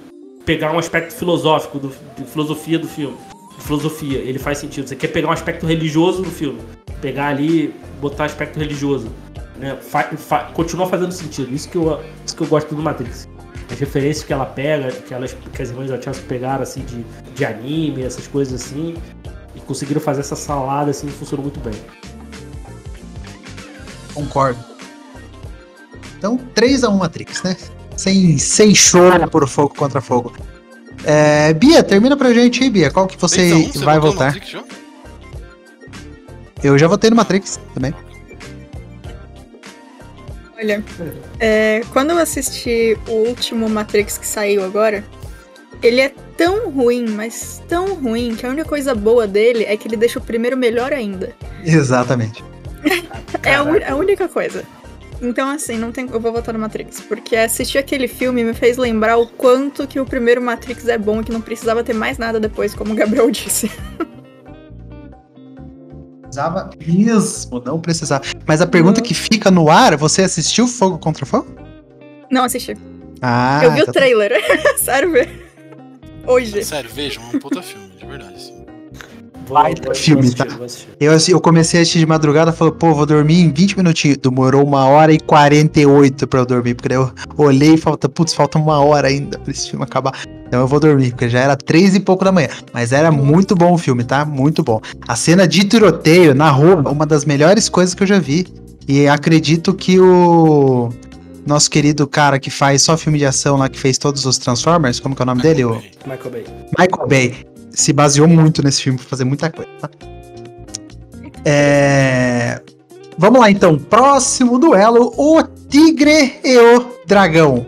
pegar um aspecto filosófico, do, de filosofia do filme. De filosofia, ele faz sentido. Você quer pegar um aspecto religioso do filme. Pegar ali, botar aspecto religioso. Né? Fa- fa- continua fazendo sentido. Isso que, eu, isso que eu gosto do Matrix. As referências que ela pega, que, elas, que as irmãs Wachowski pegaram assim de, de anime, essas coisas assim. conseguiram fazer essa salada assim, funcionou muito bem. Concordo. Então, 3x1 Matrix, né? Sem, sem choro por fogo contra fogo. É, Bia, termina pra gente aí, Bia. Qual que você, 3 a 1, vai votar? Matrix já? Eu já votei no Matrix também. Olha, é, quando eu assisti o último Matrix que saiu agora, ele é tão ruim, mas tão ruim, que a única coisa boa dele é que ele deixa o primeiro melhor ainda. Exatamente. [laughs] É a, a única coisa. Então, assim, não tem, eu vou votar no Matrix. Porque assistir aquele filme me fez lembrar o quanto que o primeiro Matrix é bom e que não precisava ter mais nada depois, como o Gabriel [laughs] disse. Precisava mesmo, não precisava. Mas a pergunta Não. que fica no ar, você assistiu Fogo contra Fogo? Não assisti. Ah, eu vi o então tá. trailer. [laughs] Sério, ver. Hoje. Sério, vejam, é um puta filme, de verdade. Assim. Vou, Baita filme, assistir, tá? Eu, assi- eu comecei a assistir de madrugada, falei, pô, vou dormir em 20 minutinhos. Demorou uma hora e 48 pra eu dormir, porque daí eu olhei e falta, putz, falta uma hora ainda pra esse filme acabar. Então eu vou dormir, porque já era três e pouco da manhã. Mas era muito bom o filme, tá? Muito bom. A cena de tiroteio na rua, uma das melhores coisas que eu já vi. E acredito que o nosso querido cara que faz só filme de ação lá, que fez todos os Transformers, como que é o nome dele? O Michael Bay. Michael Bay se baseou muito nesse filme pra fazer muita coisa, tá? É... Vamos lá então, próximo duelo, o Tigre e o Dragão.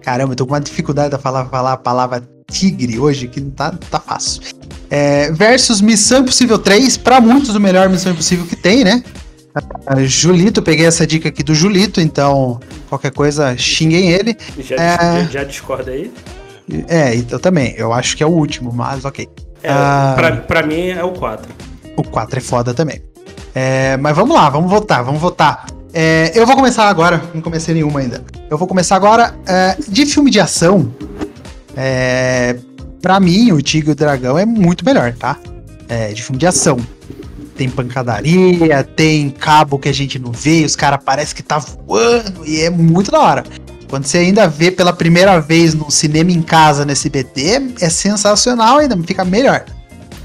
Caramba, eu tô com uma dificuldade de falar, falar a palavra tigre hoje, que não tá, não tá fácil. É, versus Missão Impossível 3, pra muitos o melhor Missão Impossível que tem, né? Ah, Julito, peguei essa dica aqui do Julito, então qualquer coisa xinguem ele. Já, É. já, já discorda aí? É, eu também, eu acho que é o último, mas ok. É, Ah. pra, pra mim é o 4. O 4 é foda também. É, mas vamos lá, vamos votar, vamos votar. É, eu vou começar agora, não comecei nenhuma ainda. Eu vou começar agora é, de filme de ação. É, pra mim, o Tigre e o Dragão é muito melhor, tá? É, de filme de ação. Tem pancadaria, tem cabo que a gente não vê, os caras parecem que tá voando e é muito da hora. Quando você ainda vê pela primeira vez no cinema em casa no SBT, é sensacional ainda, fica melhor.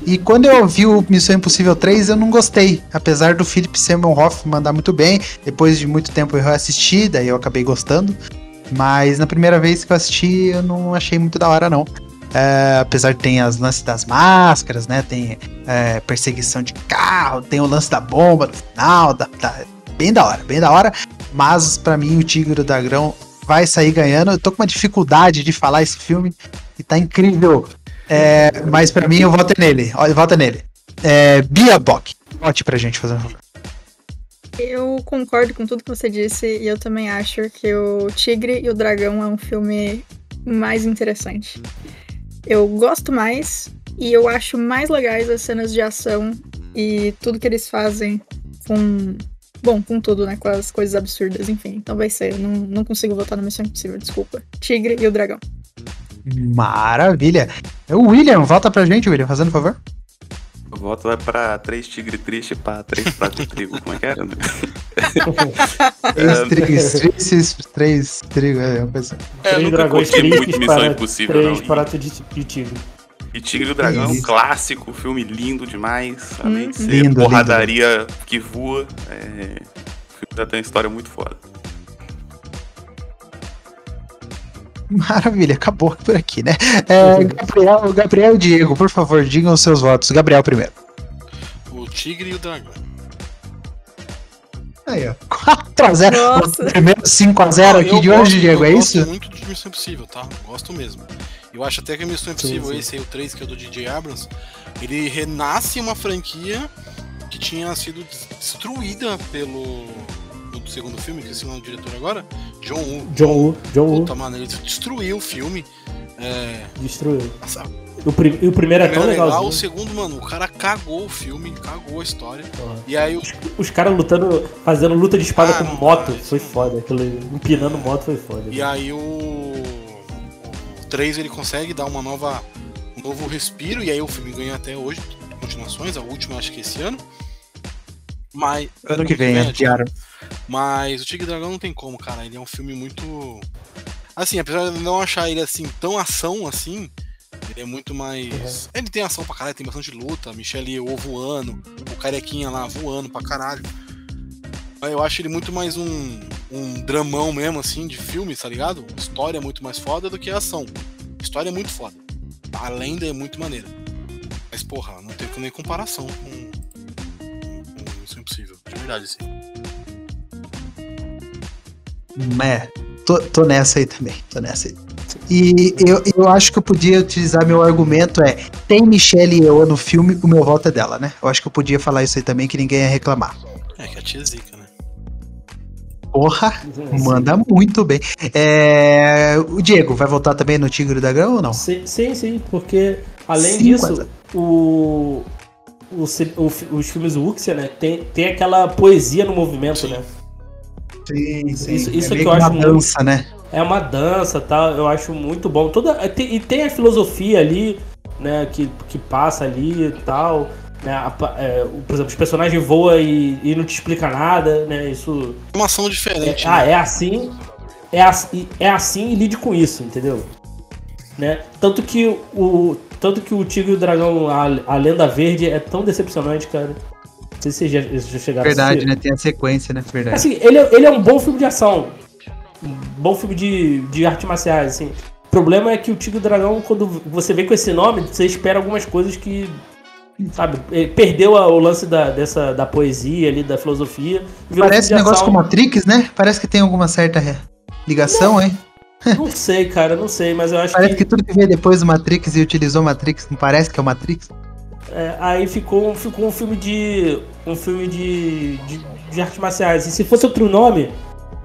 E quando eu vi o Missão Impossível 3, eu não gostei. Apesar do Philip Seymour Hoffman mandar muito bem, depois de muito tempo eu assisti, daí eu acabei gostando. Mas na primeira vez que eu assisti, eu não achei muito da hora, não. É, apesar de ter as lances das máscaras, né? Tem é, perseguição de carro, tem o lance da bomba no final, da, da- bem da hora, bem da hora. Mas pra mim o Tigre e o Dragão vai sair ganhando. Eu tô com uma dificuldade de falar esse filme e tá incrível. É, mas pra mim eu voto nele. Olha, vota nele. É, Bia Bock. Vote pra gente, fazendo favor. Eu concordo com tudo que você disse e eu também acho que o Tigre e o Dragão é um filme mais interessante. Eu gosto mais e eu acho mais legais as cenas de ação e tudo que eles fazem com. Bom, com tudo, né? Com as coisas absurdas, enfim. Então vai ser. Eu não, não consigo votar na Missão Impossível, desculpa. Tigre e o Dragão. Maravilha. É o William, volta pra gente, William, fazendo favor. O voto vai pra três tigre triste pra três pratos de trigo. Como é que [laughs] era? né? Três, três, três, três, trigo, é coisa. assim. É, eu Três dragões muito tristes Missão para Impossível, três não. pratos de, de tigre. E Tigre e o Dragão é um clássico, filme lindo demais. Além de Uhum. ser Lindo, porradaria que voa, é... o filme já tem uma história muito foda. Maravilha, acabou por aqui, né? É, Gabriel, Gabriel e Diego, por favor, digam os seus votos. Gabriel primeiro. O Tigre e o Dragão. Aí, ó. 4x0. Nossa. O primeiro 5x0 aqui Eu de hoje, gosto- Diego, é eu isso? gosto muito de Missão Impossível, tá? Gosto mesmo. Eu acho até que a Missão Impossível, sim. esse aí, o 3, que é o do DJ Abrams, ele renasce uma franquia que tinha sido des- destruída pelo. do segundo filme, que esse nome do diretor agora, John Woo. John Woo, John Woo Puta, mano, ele destruiu o filme. É, destruiu. essa- O, prim- e o primeiro é tão é legal, legalzinho. o segundo, mano, o cara cagou o filme, cagou a história. E aí o Os caras lutando, fazendo luta de espada Ah, com moto, cara, foi foda. Aquilo, empinando moto foi foda. E aí o, o 3 ele consegue dar uma nova um novo respiro e aí o filme ganha até hoje continuações, a última acho que esse ano. Mas Ano que vem, é, adiaram. Mas o Tigre Dragão não tem como, cara, ele é um filme muito assim, apesar de eu não achar ele assim tão ação assim, Ele é muito mais. Ele tem ação pra caralho, tem bastante luta. Michelle Yeoh voando, o carequinha lá voando pra caralho. Mas eu acho ele muito mais um, um dramão mesmo, assim, de filme, tá ligado? História é muito mais foda do que a ação. História é muito foda. A lenda é muito maneira. Mas, porra, não tem nem comparação com. com Isso é impossível. De verdade, assim. É, tô, tô nessa aí também, tô nessa aí. E eu, eu acho que eu podia utilizar meu argumento é, tem Michelle Yeoh no filme, o meu voto é dela, né? Eu acho que eu podia falar isso aí também, que ninguém ia reclamar. É que a tia é zica, né? Porra, manda muito bem. É, o Diego, vai voltar também no Tigre da Grão ou não? Sim, sim, sim, porque além Sim, disso, quase. o, o, o os filmes Wuxia, né, tem, tem aquela poesia no movimento, né? Sim, Isso- isso meio que eu acho uma muito- dança, né? É uma dança, tal, eu acho muito bom. Toda, e tem a filosofia ali, né, que, que passa ali e tal. Né, a é, o- por exemplo, os personagens voam e, e não te explica nada, né? Isso. É uma ação É, diferente. ah, né? é assim. É, assim é assim e lide com isso, entendeu? Né? Tanto que o. Tanto que o Tigre e o Dragão, a, a Lenda Verde, é tão decepcionante, cara. Não sei se vocês já, já chegaram a Verdade, assistir. né? Tem a sequência, né? Verdade. Assim, ele, é- ele é um bom filme de ação. Um bom filme de, de artes marciais, assim. O problema é que o Tigre e o Dragão, quando você vê com esse nome, você espera algumas coisas que. Sabe, eh, perdeu a- o lance da, dessa, da poesia ali, da filosofia. Parece de negócio com Matrix, né? Parece que tem alguma certa ligação, hein? [laughs] Não sei, cara, não sei, mas eu acho Parece que, que tudo que veio depois do Matrix e utilizou Matrix, não parece que é o Matrix? é, aí ficou, um- ficou um filme de. um filme de, de, de artes marciais. E se fosse outro nome,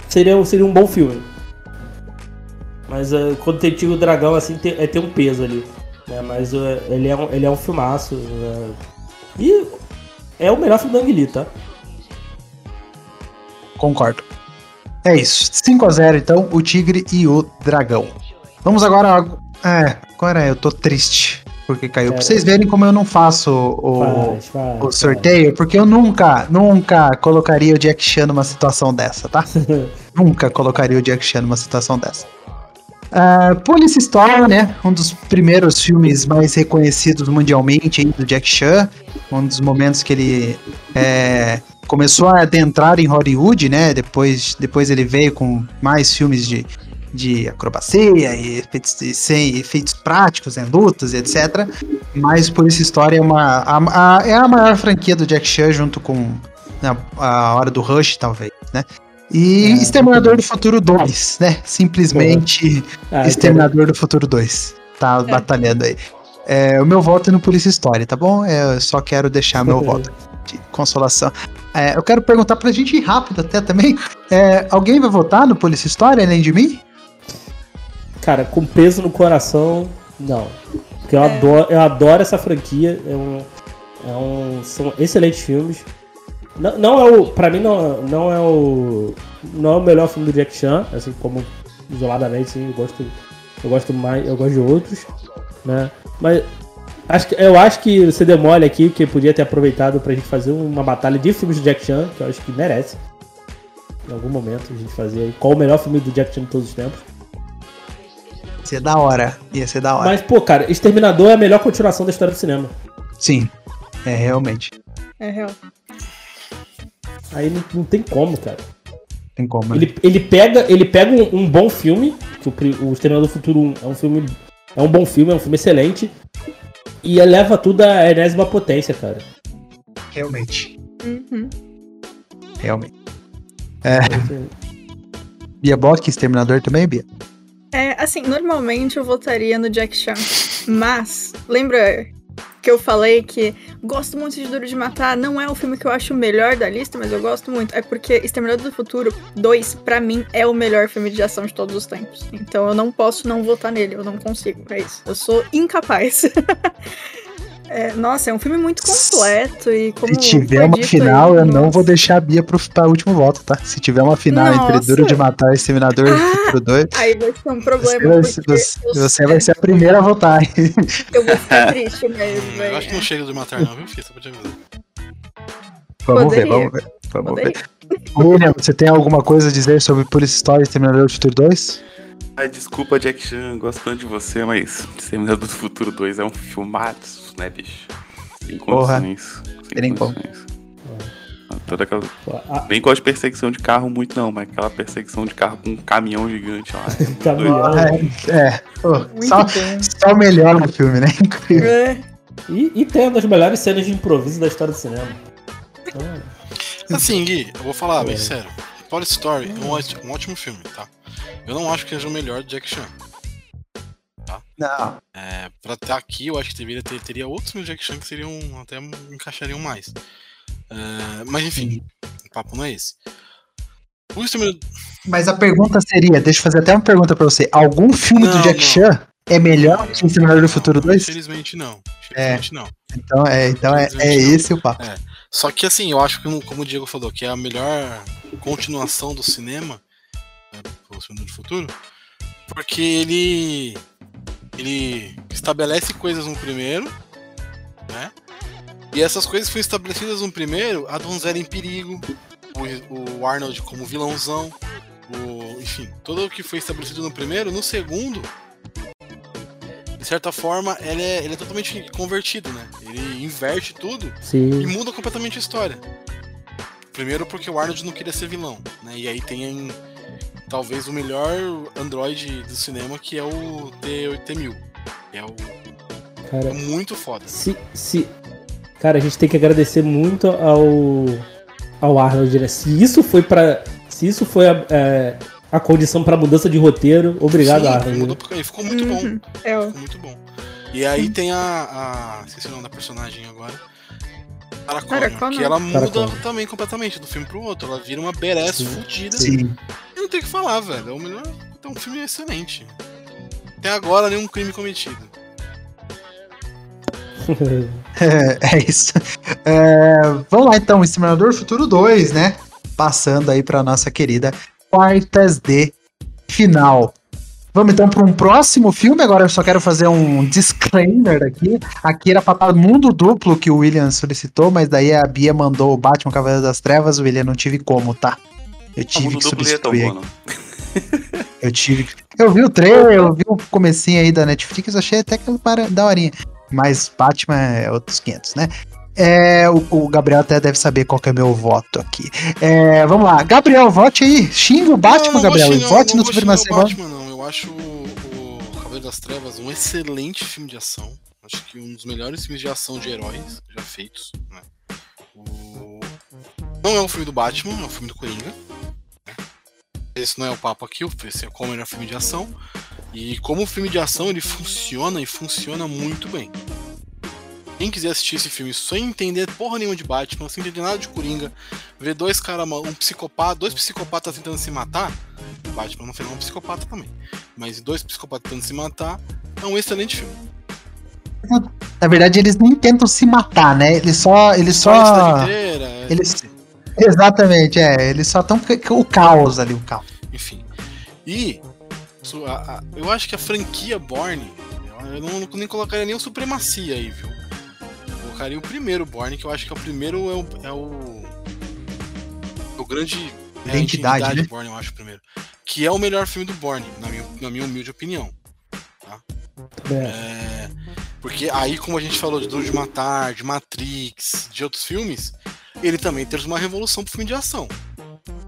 seria, um- seria um bom filme. Mas eh, quando tem Tigre o Dragão, assim, tem, é, tem um peso ali. Né? Mas eh, ele, é um, ele é um filmaço. né? E é o melhor filme do Ang Lee, tá? Concordo. É isso. 5x0, então, o Tigre e o Dragão. Vamos agora. É, agora eu tô triste. Porque caiu. Pra É. vocês verem como eu não faço o, Faz, faz, o sorteio, porque eu nunca, nunca colocaria o Jack Chan numa situação dessa, tá? [laughs] nunca colocaria o Jack Chan numa situação dessa. Ah, Police Story, né? Um dos primeiros filmes mais reconhecidos mundialmente do Jack Chan. Um dos momentos que ele é, começou a adentrar em Hollywood, né? Depois, depois ele veio com mais filmes de, de acrobacia e efeitos, e sem efeitos práticos em lutas etc. Mas Police Story é, uma, a, a- é a maior franquia do Jack Chan junto com né, a Hora do Rush, talvez, né? E É, Exterminador do Futuro 2, né? Simplesmente Ah, Exterminador do Futuro 2. Tá batalhando aí. É, o meu voto é no Police Story, tá bom? É, Eu só quero deixar meu voto de consolação. É, eu quero perguntar pra gente ir rápido até também. É, alguém vai votar no Police Story além de mim? Cara, com peso no coração, não. Porque eu, É. adoro, eu adoro essa franquia. É um, é um, são excelentes filmes. Não, não é o. Pra mim, não, não é o. Não é o melhor filme do Jack Chan, assim como isoladamente, sim, eu gosto. Eu gosto mais. Eu gosto de outros. Né? Mas acho que, eu acho que você demole aqui, porque podia ter aproveitado pra gente fazer uma batalha de filmes do Jack Chan, que eu acho que merece. Em algum momento a gente fazer aí. Qual o melhor filme do Jack Chan de todos os tempos. Ia ser da hora. Ia ser da hora. Mas, pô, cara, Exterminador é a melhor continuação da história do cinema. Sim. É, realmente. É real. Aí não, não tem como, cara. Tem como. né? Ele, ele pega, ele pega um, um bom filme, que o, o Exterminador do Futuro 1 é um filme. É um bom filme, é um filme excelente. E eleva tudo à enésima potência, cara. Realmente. Uhum. Realmente. É. [laughs] Bia Bock, Exterminador também, Bia? É, assim, normalmente eu votaria no Jack Chan. Mas, lembra que eu falei que gosto muito de Duro de Matar? Não é o filme que eu acho o melhor da lista, mas eu gosto muito. É porque Exterminador do Futuro 2, pra mim, é o melhor filme de ação de todos os tempos. Então eu não posso não votar nele, eu não consigo. É isso. Eu sou incapaz. [laughs] É, nossa, é um filme muito completo e como Se tiver uma final, aí, eu não vou deixar a Bia pro, pra último voto, tá? Se tiver uma final entre Nossa. Duro de Matar e Exterminador do Ah, Futuro 2, Aí vai ser um você, problema. você- eu- você vai ser a primeira a votar. Eu vou ficar [laughs] triste mesmo. Eu acho que não chega de matar, não, viu, filho? Só pra te avisar. Vamos Poderia. ver, vamos ver. Vamos Poderia. ver. William, você tem alguma coisa a dizer sobre Police Story e Exterminador do Futuro 2? Ai, desculpa, Jack Chan, gosto tanto de você, mas Exterminador do Futuro 2 é um filmaço, né, bicho? Sem condições. Sem Nem condições. Toda aquela... Pô, a- Nem gosto de perseguição de carro muito não, mas aquela perseguição de carro com um caminhão gigante lá. [laughs] caminhão. É, é. Pô, só, o melhor no filme, né? Incrível. É, E, e tem uma das melhores cenas de improviso da história do cinema. Então, Assim, Gui, eu vou falar bem É. sério. Police Story é um ótimo, um ótimo filme, tá? Eu não acho que seja o melhor de Jack Chan. Não. É, pra estar aqui, eu acho que deveria ter, teria outros de Jack Chan que seriam até encaixariam mais. É, mas enfim, o papo não é esse. O Exterminador- Mas a pergunta seria, deixa eu fazer até uma pergunta pra você. Algum filme do Não, Jack não. Chan é melhor que o Exterminador do Futuro 2? Infelizmente não. Infelizmente não. Então é, então é, é esse o papo. Só que assim, eu acho que, como- o Diego falou, que é a melhor continuação do cinema, né, o Exterminador do Futuro, porque ele ele estabelece coisas no primeiro, né? E essas coisas foram estabelecidas no primeiro, a donzela em perigo, o, o Arnold como vilãozão, o, enfim, tudo o que foi estabelecido no primeiro, no segundo, de certa forma, ele é, ele é totalmente convertido, né? Ele inverte tudo e sim. muda completamente a história. Primeiro porque o Arnold não queria ser vilão, né? E aí tem talvez o melhor android do cinema que é o T-8000. É o Cara, é muito foda. se, se. Cara, a gente tem que agradecer muito ao. ao Arnold, né? Se isso foi para Se isso foi a, é, a condição pra mudança de roteiro, obrigado, Sim, Arnold. mudou né? porque- ficou muito bom. uhum, é, ó. Ficou muito bom. E aí tem a, a. Esqueci o nome da personagem agora. Sarah Connor, Sarah Connor. que ela muda Connor. também completamente do filme pro outro. Ela vira uma badass fodida. Sim. E não tem o que falar, velho. É o melhor. É um filme excelente. Até agora, nenhum crime cometido. [laughs] É, é isso. É, vamos lá então, Exterminador do Futuro 2, né? Passando aí pra nossa querida Quartas de Final. Vamos então para um próximo filme. Agora eu só quero fazer um disclaimer aqui. Aqui era pra estar mundo duplo que o William solicitou, mas daí a Bia mandou o Batman Cavaleiro das Trevas. O William não tive como, tá? Eu O tive que é tão substituir. bom, não. [laughs] Eu tive. que- Eu vi o trailer, eu vi o comecinho aí da Netflix, achei até que era da horinha. Mas Batman é outros 500, né? É, o, o Gabriel até deve saber qual que é meu voto aqui. É, vamos lá, Gabriel, vote aí. Xinga o Batman, Não, não Gabriel, xingar- vote não no Supremacia o. Batman, não. Eu acho o, Cavaleiro das Trevas um excelente filme de ação. Acho que um dos melhores filmes de ação de heróis já feitos. né? O- Não é um filme do Batman, é um filme do Coringa. né? Esse não é o papo aqui, esse é como é filme de ação. E como filme de ação, ele funciona e funciona muito bem. Quem quiser assistir esse filme sem entender porra nenhuma de Batman, sem entender nada de Coringa, ver dois caras, um psicopata, dois psicopatas tentando se matar, o Batman não fez um psicopata também, mas dois psicopatas tentando se matar, é um excelente filme. Na verdade, eles nem tentam se matar, né? Eles só. Eles Só é- Eles. Exatamente, é. Eles só estão. O caos ali, o caos. enfim. E su- a- a- eu acho que a franquia Borne, eu eu não, nem colocaria nem o Supremacia aí, viu? Colocaria o primeiro Borne, que eu acho que é o primeiro é o. É o, o grande. é a Identidade, né? Borne, eu acho, o primeiro. Que é o melhor filme do Borne, na minha, na minha humilde opinião. É, É, porque aí, como a gente falou de Duro de Matar, de Matrix, de outros filmes, ele também trouxe uma revolução pro filme de ação.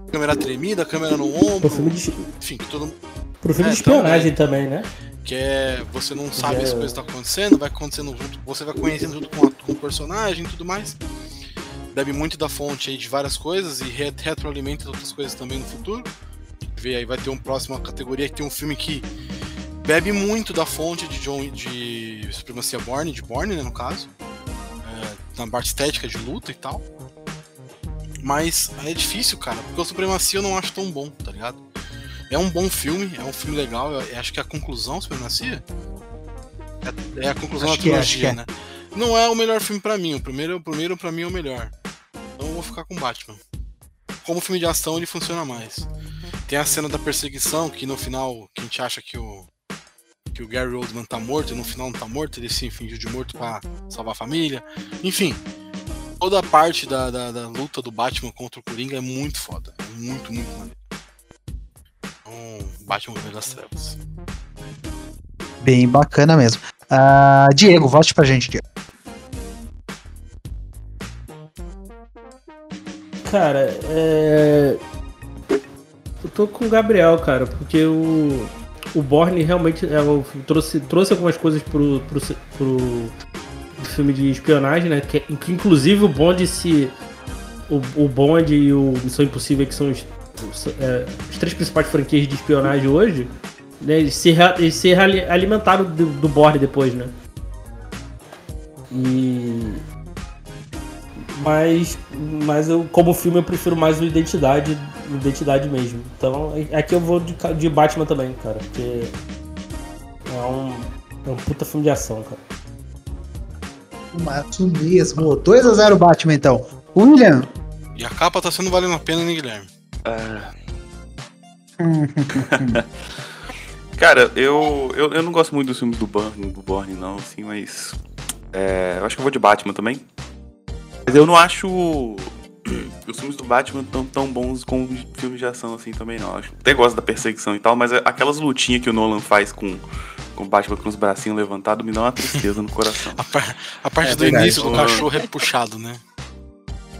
Câmera tremida, câmera no pro ombro, filme de, enfim, todo pro filme É, de espionagem também, né? Que é você não sabe É. as coisas que tá acontecendo, vai acontecendo junto, você vai conhecendo junto com, a- com o personagem e tudo mais. Bebe muito da fonte aí de várias coisas e re- retroalimenta outras coisas também no futuro. Vê aí, vai ter uma próxima categoria que tem um filme que bebe muito da fonte de John de Supremacia Borne, de Borne, né, no caso. É, na parte estética de luta e tal. Mas é difícil, cara, porque o Supremacia eu não acho tão bom, tá ligado? É um bom filme, é um filme legal. Eu acho que a conclusão, Supremacia, é, é a conclusão Acho da é, trilogia, que né? Não é o melhor filme pra mim. O primeiro, o primeiro pra mim é o melhor. Então eu vou ficar com Batman. Como filme de ação, ele funciona mais. Tem a cena da perseguição, que no final, que a gente acha que o que o Gary Oldman tá morto, e no final não tá morto, ele se fingiu de morto pra salvar a família. Enfim, toda a parte da, da, da luta do Batman contra o Coringa é muito foda. É muito, muito maneiro. Então, Batman das Trevas. Bem bacana mesmo. Ah, Diego, volte pra gente, Diego. Cara, é. Eu tô com o Gabriel, cara, porque o. O Borne realmente é, o- trouxe, trouxe algumas coisas pro, pro, pro, pro filme de espionagem, né? Que, inclusive o Bond se. O, o Bond e o Missão Impossível, que são os, é, as três principais franquias de espionagem hoje, né? Eles se, eles se alimentaram do, do Borne depois, né? E. Mas, mas eu, como filme, eu prefiro mais o Identidade, Identidade mesmo. Então, aqui eu vou de, de Batman também, cara. Porque é um, é um puta filme de ação, cara. Isso mesmo. 2x0 Batman, então. William. E a capa tá sendo valendo a pena, né, Guilherme? Ah, [laughs] Cara, eu, eu, eu não gosto muito dos filmes do Borne, do Borne não, assim, mas. é, eu acho que eu vou de Batman também. Mas eu não acho [clears throat] os filmes do Batman tão, tão bons como os filmes de ação assim também, não. Acho, até gosto da perseguição e tal, mas é- aquelas lutinhas que o Nolan faz com, com o Batman com os bracinhos levantados me dá uma tristeza no coração. [laughs] A, par- a parte É do verdade. início do cachorro é puxado, né?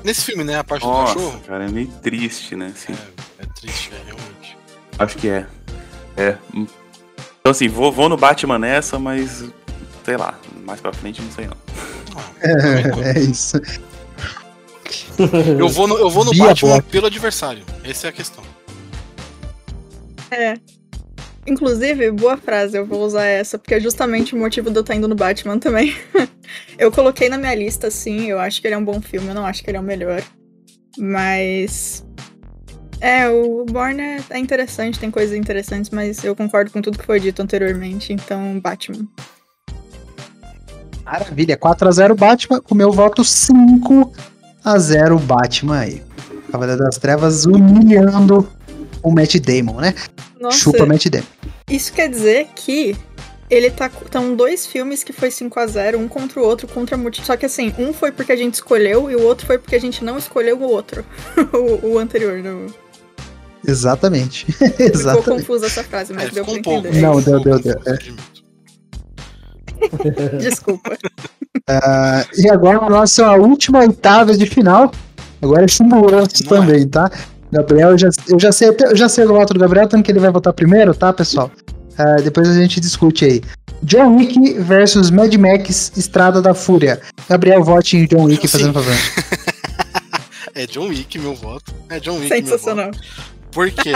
Nesse filme, né? A parte do Nossa, cachorro. cara, é meio triste, né? Assim. É, é triste, é, realmente. Acho que é. É. Então assim, vou, vou no Batman nessa, mas. Sei lá, mais pra frente não sei não. É, [laughs] é isso. Eu vou no, eu vou no Via Batman Block. pelo adversário. Essa é a questão. É. Inclusive, boa frase, eu vou usar essa, porque é justamente o motivo de eu estar indo no Batman também. [laughs] eu coloquei na minha lista, sim, eu acho que ele é um bom filme, eu não acho que ele é o melhor. Mas. É, o Born é, é interessante, tem coisas interessantes, mas eu concordo com tudo que foi dito anteriormente, então Batman. Maravilha. 4x0 Batman. O meu voto 5x0 Batman aí. Cavaleiro das Trevas humilhando o Matt Damon, né? Nossa, Chupa Matt Damon. isso quer dizer que ele tá. Estão dois filmes que foi 5 a 0 um contra o outro, contra motivo. Só que assim, um foi porque a gente escolheu e o outro foi porque a gente não escolheu o outro. [laughs] o, o anterior. No... Exatamente. [laughs] Ficou Exatamente. confusa essa frase, mas É, deu ficou pra um entender. Não, ficou deu, um deu, deu, é. [laughs] Desculpa. Ah, e agora a nossa última oitava de final. Agora é simulantes Não é. também, tá? Gabriel, eu já, eu já sei até- eu já sei o voto do Gabriel, tanto que ele vai votar primeiro, tá, pessoal? Ah, depois a gente discute aí. John Wick versus Mad Max Estrada da Fúria. Gabriel, vote em John Wick, fazendo favor. É John Wick, meu voto. É John Wick, meu voto. Sensacional. Por quê?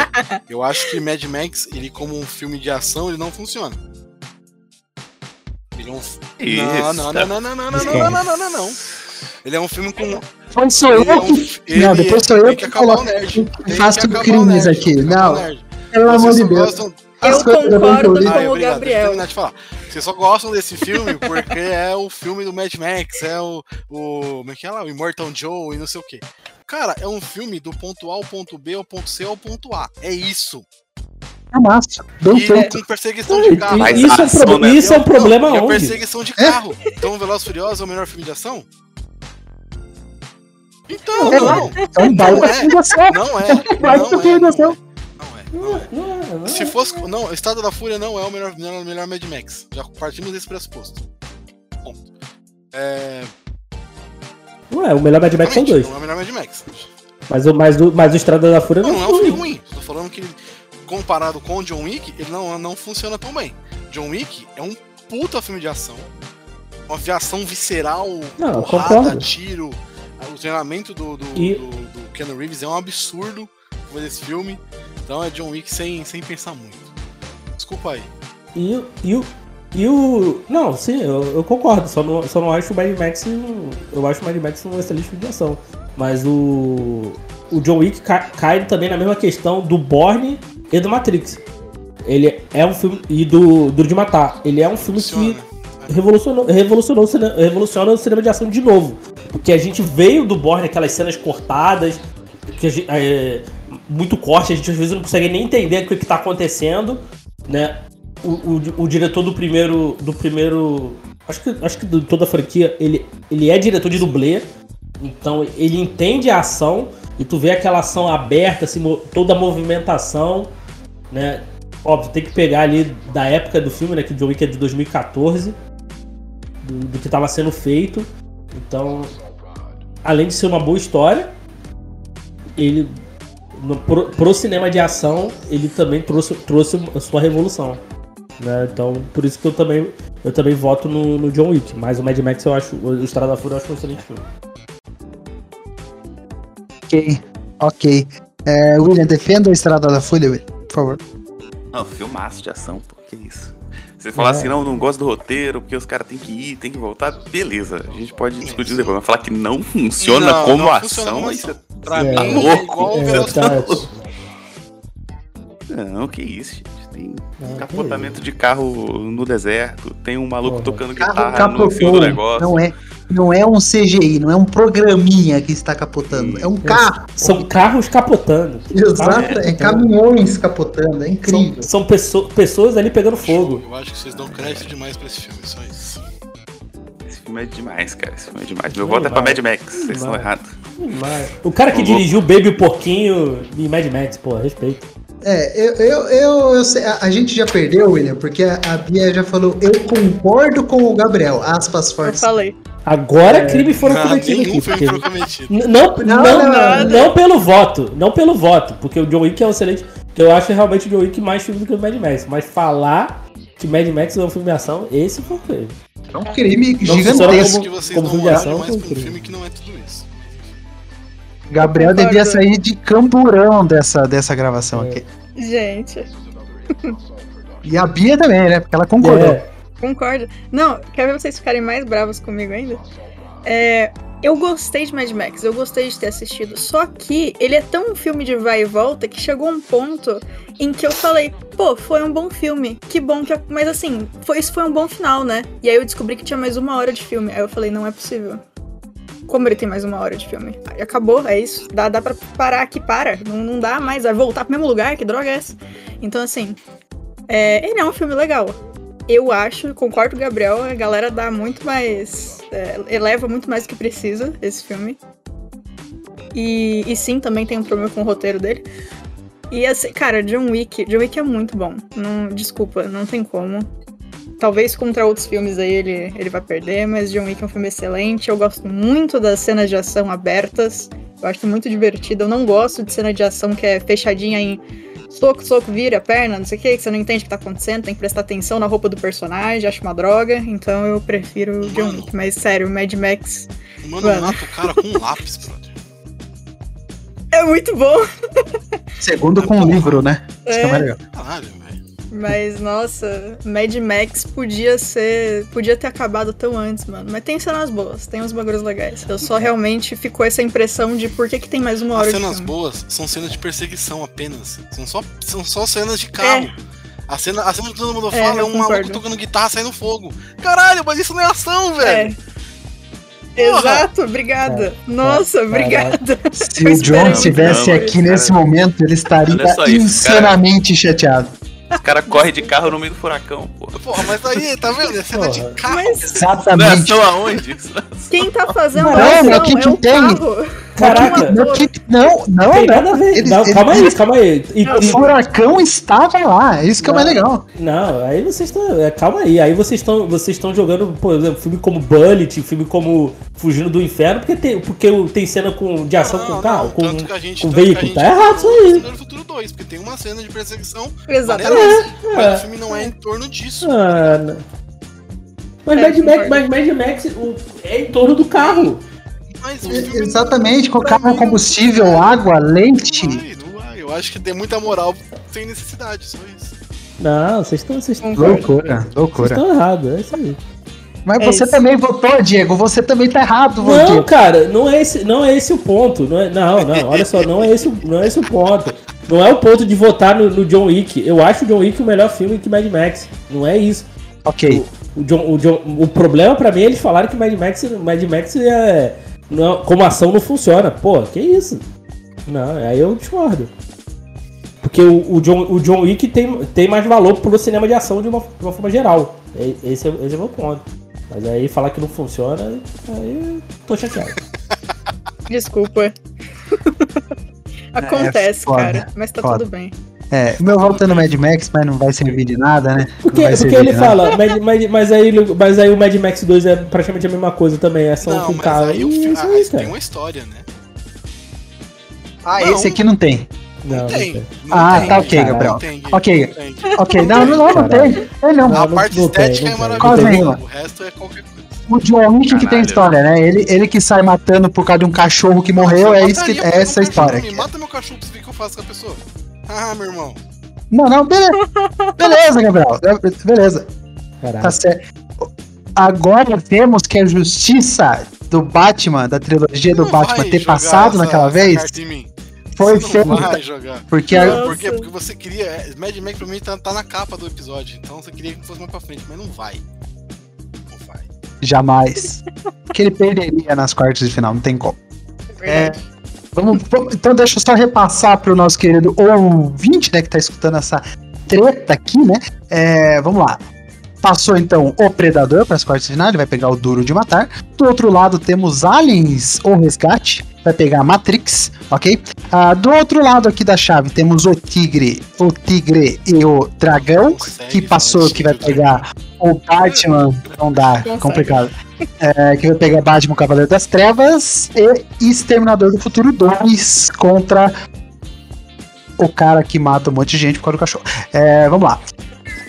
Eu acho que Mad Max, ele como um filme de ação, ele não funciona. Ele é um. não, não, não, não, não, não, não, não, não, não, não, não. Ele é um filme com. Depois sou é eu que. ele, Não, depois sou eu que que coloco- faço que crimes nerd, aqui. Não. Pelo amor de Deus. gostam- Eu concordo com Ai, o obrigado, Gabriel. Vocês só gostam desse filme porque é o filme do Mad Max, é o. o como é que é lá? O Immortal Joe e não sei o quê. Cara, é um filme do ponto A ao ponto B, ao ponto C ao ponto A. É isso. É massa. Bem E feito. com perseguição de carro. Mas isso, é um ação, proble- né? isso é um problema Não, onde? perseguição de carro. Então, Veloz e Furioso é o melhor filme de ação? Então, É, não. É um baile da é. fundação. Não é. É. [laughs] de Não ação. é. Não é. Não é. Não, não. Se fosse. Não, Estado da Fúria não é o melhor, melhor, melhor Mad Max. Já partimos desse pressuposto. Ponto. É. Não é, o melhor Mad Max são dois. Não é o melhor Mad Max. Mas o, mas, o, mas o Estrada da Fúria Não, não, não é um filme ruim. Tô falando que comparado com o John Wick, ele não, não funciona tão bem. John Wick é um puta filme de ação. Uma aviação visceral, Não, porrada, concordo. tiro. O treinamento do, do, E- do, do Keanu Reeves é um absurdo foi desse filme. Então é John Wick sem, sem pensar muito. Desculpa aí. E, o- e, o, e o. Não, sim, eu, eu concordo. Só não, só não acho o Mad Max. Eu acho o Mad Max um excelente filme de ação. Mas o. O John Wick ca- cai também na mesma questão do Borne e do Matrix. Ele é um filme. E do Duro de Matar. Ele é um filme Funciona, que? Revolucionou, revolucionou, revoluciona o cinema de ação de novo. Porque a gente veio do Borne, aquelas cenas cortadas, que gente- é, muito corte, a gente às vezes não consegue nem entender o que, que tá acontecendo, né? O, o, o diretor do primeiro. Do primeiro. Acho que, acho que de toda a franquia, ele, ele é diretor de dublê. Então ele entende a ação e tu vê aquela ação aberta, assim, toda a movimentação. né? Óbvio, tem que pegar ali da época do filme, né? Que o John Wick é de 2014, do, do que estava sendo feito. Então, além de ser uma boa história, ele no, pro, pro cinema de ação ele também trouxe, trouxe a sua revolução. Né? Então, por isso que eu também, eu também voto no, no John Wick. Mas o Mad Max eu acho, o Estrada da Fúria eu acho um excelente filme. Ok, ok. É, William, defenda o Estrada da William, por favor. Não, filmaço de ação, pô, que isso. Você falar É. assim, não, não gosto do roteiro, porque os caras têm que ir, tem que voltar, beleza. A gente pode discutir depois, mas falar que não funciona Não, como não ação, funciona isso é- Pra É. mim Tá é louco. É, tá, Não, que isso, gente. Tem Ah, capotamento de carro no deserto, tem um maluco Porra. tocando Carro guitarra no fio do negócio. Não é, não é um CGI, não é um programinha que está capotando. É um carro. São carros capotando. Exato, é caminhões capotando. É incrível. São, são pesso- pessoas ali pegando fogo. Eu acho que vocês dão crédito demais pra esse filme, só isso. Esse filme é demais, cara. Esse filme é demais. Meu voto é pra. Mad Max. Vocês estão errados. O cara que dirigiu Baby Porquinho e Mad Max, pô, respeito. É, eu, eu, eu, eu sei- a, a gente já perdeu, William, porque a, a Bia já falou, eu concordo com o Gabriel, aspas Eu fortes. falei. Agora crimes foram Ah, cometidos aqui. Porque... foi cometido. Não, não, não, não, não. pelo voto. Não pelo voto. Porque o John Wick é um excelente. Que eu acho realmente o John Wick mais filme do que o Mad Max. Mas falar que Mad Max é um filme de ação, esse foi o crime. É um crime Não gigantesco. Acho que vocês como dão filme de ação, pra um filme que não é tudo isso. Gabriel Concordo. devia sair de camburão dessa, dessa gravação É. aqui. Gente, E a Bia também, né? Porque ela concordou. É, concordo. Não, quer ver vocês ficarem mais bravos comigo ainda? É, eu gostei de Mad Max, eu gostei de ter assistido. Só que ele é tão um filme de vai e volta que chegou um ponto em que eu falei, pô, foi um bom filme. Que bom que. Mas assim, foi, isso foi um bom final, né? E aí eu descobri que tinha mais uma hora de filme. Aí eu falei, não é possível. Como ele tem mais uma hora de filme? Aí acabou, é isso. Dá, dá pra parar aqui, para. Não, não dá mais. Vai voltar pro mesmo lugar, que droga é essa? Então, assim, é, ele é um filme legal. Eu acho, concordo com o Gabriel, a galera dá muito mais. é, eleva muito mais do que precisa esse filme. E, e sim, também tem um problema com o roteiro dele. E assim, cara, John Wick, John Wick é muito bom. Não, desculpa, não tem como. Talvez contra outros filmes aí ele, ele vai perder, mas John Wick é um filme excelente. Eu gosto muito das cenas de ação abertas. Eu acho muito divertido. Eu não gosto de cena de ação que é fechadinha em soco, soco, vira, perna, não sei o que, que você não entende o que tá acontecendo, tem que prestar atenção na roupa do personagem, acho uma droga, então eu prefiro o John Mano. Wick. Mas sério, o Mad Max O mano Mano. mata o cara com um lápis, brother. é muito bom, Segundo com o livro, né? Isso é legal. Caralho, velho. Mas nossa, Mad Max podia ser. podia ter acabado tão antes, mano. Mas tem cenas boas, tem uns bagulhos legais. Eu só realmente ficou essa impressão de por que, que tem mais uma hora As de cenas filme. boas são cenas de perseguição apenas. São só, são só cenas de carro. A cena, a cena que todo mundo É, fala é, eu um maluco concordo. tocando guitarra saindo fogo. Caralho, mas isso não é ação, velho. É. Porra! Exato, obrigada. Nossa, Caralho. obrada. [laughs] Se Eu o John estivesse aqui Não, nesse cara. momento, ele estaria isso, insanamente chateado. Os caras correm de carro no meio do furacão, pô. Porra, mas aí, tá vendo? É cena de Porra. carro. Mas Não é Exatamente. aonde? Não é ação. quem tá fazendo Não, a meu ação kit é o tem. carro. Caraca. Não, não, não, tem não. nada a ver. Eles- Não, calma eles- aí, calma aí. E- O furacão estava lá, é isso que é mais Não. legal. Não, aí vocês estão. é, Calma aí, aí vocês estão vocês estão jogando, por exemplo, filme como Bullet, filme como Fugindo do Inferno, porque tem, porque tem cena com, de ação com carro, com, tanto que a gente, com tanto que a veículo. gente Tá errado isso aí. Futuro 2, porque tem uma cena de perseguição. Exatamente. maneiríssima, É, Mas é. o filme não é em torno disso. Ah, não. Mas, É, Mad Max, mas Mad Max o- é em torno do carro. O filme Exatamente, com pra carro, mim, combustível, água, Não leite. vai, não vai. Eu acho que tem muita moral sem necessidade, só isso. Não, vocês estão vocês estão- Concordo. Loucura, vocês loucura. estão errados, é isso aí. Mas É você isso. também votou, Diego. Você também tá errado, Não, Diego. cara, não é esse, não é esse o ponto. Não, é, não, não, olha só, não é esse, o- não é esse o ponto. Não é o ponto de votar no, no John Wick. Eu acho o John Wick o melhor filme que Mad Max. Não é isso. Ok. O, John, o, John- o problema pra mim é eles falarem que Mad Max, Mad Max é, não é- como ação não funciona. Pô, que isso? Não, aí eu discordo. Porque o, o John, o John Wick tem, tem mais valor pro cinema de ação de uma, de uma forma geral. Esse é, esse é o meu ponto. Mas aí falar que não funciona, aí eu tô chateado. Desculpa. [laughs] Acontece, É foda, cara. Mas tá foda. tudo bem. É, [laughs] o meu voto é no Mad Max, mas não vai servir de nada, né? Porque, Não vai porque ele fala, mas, mas, mas, aí, mas aí o Mad Max 2 é praticamente a mesma coisa também, é só Não, com mas carro. aí o E filme isso ah, aí, esse tem cara. uma história, né? Ah, Não. esse aqui não tem. Não, não tem. Não Ah, tem, tá ok, não Gabriel. tem, Ok. não tem. Ok, não, não, não, não tem. Tem não. A não- parte estética é maravilhosa. O resto é qualquer coisa. O John Wick que tem história, né? Ele, ele que sai matando por causa de um cachorro que morreu, é isso que é essa um história. aqui. Me mata meu cachorro pra você ver o que eu faço com a pessoa. Ah, meu irmão. Não, não, beleza. [laughs] Beleza, Gabriel. Beleza. Caralho. Tá certo. Agora temos que a justiça do Batman, da trilogia do Batman, ter passado essa- naquela essa vez, foi feita. Porque a. Por quê? Porque você queria. é, Mad Max pra mim tá, tá na capa do episódio. Então você queria que fosse mais pra frente, mas não vai. Não vai. jamais. Que ele perderia nas quartas de final, não tem como. É, vamos, então deixa eu só repassar pro nosso querido ouvinte, né, que tá escutando essa treta aqui, né? É, vamos lá. Passou então o Predador para as quartas de final, ele vai pegar o Duro de Matar. Do outro lado temos Aliens ou Resgate, vai pegar Matrix, ok? Ah, do outro lado aqui da chave temos o Tigre, o Tigre e o Dragão, que passou, que vai pegar o Batman, não dá, complicado. É, que vai pegar Batman Cavaleiro das Trevas e Exterminador do Futuro 2 contra o cara que mata um monte de gente por causa do cachorro. É, vamos lá.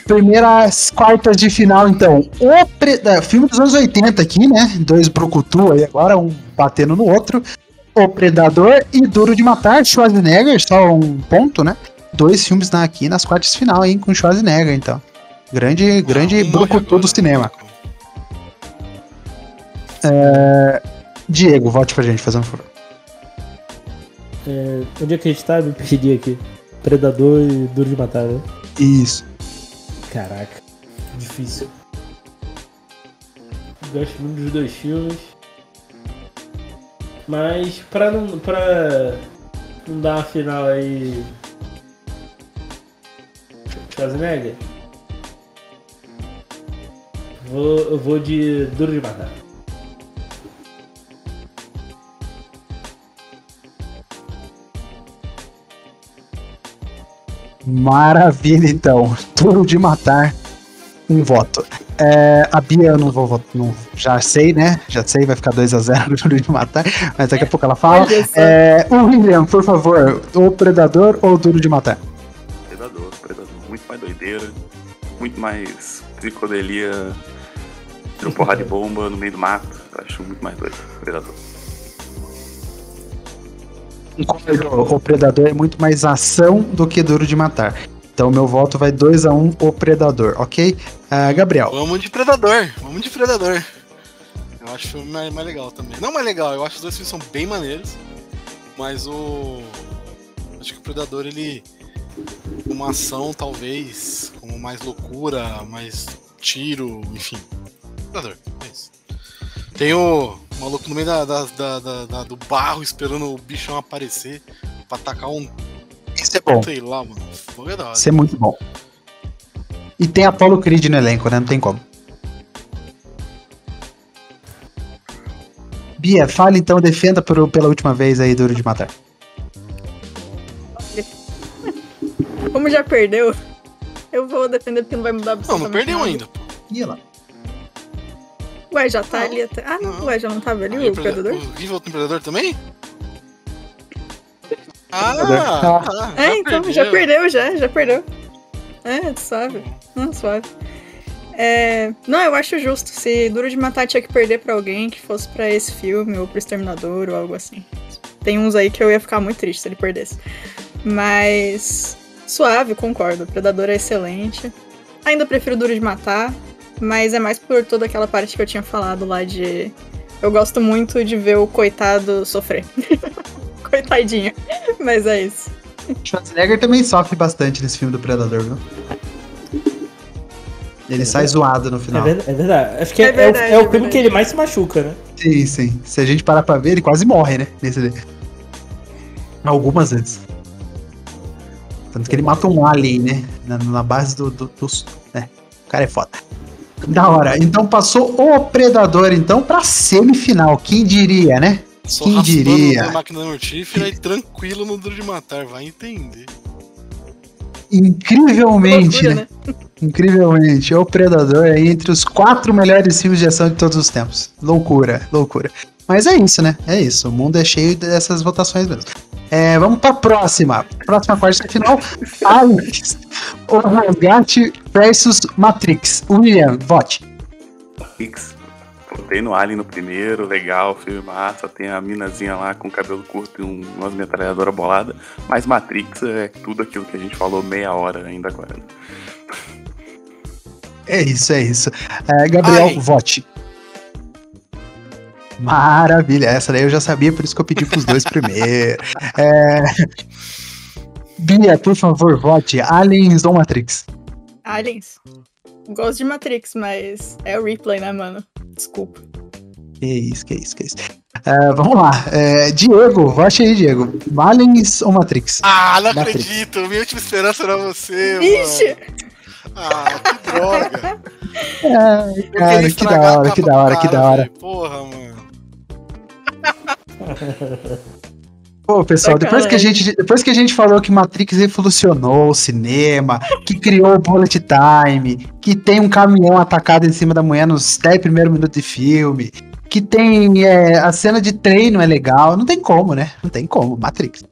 Primeiras quartas de final, então. O pre- é, filme dos anos 80 aqui, né? Dois Brucutu aí agora, um batendo no outro. O Predador e Duro de Matar, Schwarzenegger, só um ponto, né? Dois filmes na, aqui nas quartas de final, hein? Com Schwarzenegger, então. Grande, grande Um Brucutu do cinema. né? Diego, volte pra gente, fazendo um favor. É, onde é que a gente tá? Me perdi aqui. Predador e Duro de Matar, né? Isso. Caraca, difícil. Gosto muito dos dois filmes. Mas pra não. pra não dar uma final aí. Schwarzenegger. Vou, eu vou de Duro de Matar. Maravilha, então. Duro de matar. Um voto. É, a Bia eu não vou votar. Não, já sei, né? Já sei, vai ficar 2x0 [laughs] no Duro de Matar. Mas daqui a pouco ela fala. É, o William, por favor, o Predador ou o Duro de Matar? Predador, Predador. Muito mais doideira, muito mais psicodelia, tiro porrada de bomba no meio do mato. Eu acho muito mais doido. Predador. O Predador é muito mais ação do que Duro de Matar. Então, meu voto vai 2x1 o Predador, ok? Ah, Gabriel. Vamos de Predador. Vamos de Predador. Eu acho o filme mais, mais legal também. Não mais legal, eu acho que os dois filmes são bem maneiros. Mas o. Acho que o Predador, ele. Uma ação, talvez. Com mais loucura, mais tiro, enfim. Predador, é isso. Tem o maluco no meio da, da- da- da- da- do barro esperando o bichão aparecer pra atacar um. Isso é bom. Sei lá, mano. Fogo é da hora. Isso é muito bom. E tem Apollo Creed no elenco, né? Não tem como. Bia, fale então, defenda por- pela última vez aí Duro de Matar. Como já perdeu, eu vou defender porque não vai mudar Não, absolutamente não perdeu nada. ainda. pô. Ih, lá. Ué, já tá Não. ali até. Ah, Não. ué, já não tava ali Aí o predador? O Rival tem predador também? Ah, Predador. tá, É, então, já perdeu, já, já perdeu. É, suave. Não, suave. É, não, eu acho justo. Se Duro de Matar tinha que perder pra alguém que fosse pra esse filme ou pro Exterminador ou algo assim. Tem uns aí que eu ia ficar muito triste se ele perdesse. Mas. Suave, concordo. O Predador é excelente. Ainda prefiro Duro de Matar, mas é mais por toda aquela parte que eu tinha falado lá de. Eu gosto muito de ver o coitado sofrer. [laughs] Coitadinho. Mas é isso. Schwarzenegger também sofre bastante nesse filme do Predador, viu? Ele sai zoado no É, final. é verdade. Acho que É é, é o- verdade, é o, é filme que ele mais se machuca, né? Sim, sim. Se a gente parar pra ver, ele quase morre, né? Nesse. Algumas vezes. Tanto que ele mata um alien, né? Na, na base do, do, dos- né? O cara é foda. Da hora. Então passou o Predador, então, pra semifinal. Quem diria, né? Só Quem diria? na máquina mortífera e tranquilo no duro de matar, vai entender. incrivelmente, Loucura, né? Incrivelmente, o Predador é entre os quatro melhores filmes de ação de todos os tempos. Loucura, loucura. Mas é isso, né? É isso. O mundo é cheio dessas votações mesmo. É, vamos pra próxima. Próxima quarta final. [laughs] Alex, o Resgate versus Matrix. William, vote. Matrix. Botei no Alien no primeiro, legal, filme massa, tem a minazinha lá com cabelo curto e um, umas metralhadoras boladas. Mas Matrix é tudo aquilo que a gente falou meia hora ainda agora. É isso, é isso. É, Gabriel, Ai. vote. Maravilha, essa daí eu já sabia, por isso que eu pedi pros dois primeiro. [laughs] É... Bia, por favor, vote. Aliens ou Matrix? Aliens. Gosto de Matrix, mas é o replay, né, mano? Desculpa. Que isso, que isso, que isso. É, vamos lá. É, Diego, vote aí, Diego. Aliens ou Matrix? Ah, não Matrix. acredito. Minha última esperança era você, Ixi! mano. Ah, que droga. [laughs] É, cara, que da hora, que da hora, que cara, da hora. Porra, mano. Pô, pessoal, depois que, a Sacanagem. gente, depois que a gente falou que Matrix revolucionou o cinema, que criou o bullet time, que tem um caminhão atacado em cima da mulher nos 10 primeiros minutos de filme, que tem é, a cena de treino é legal, não tem como, né? Não tem como, Matrix.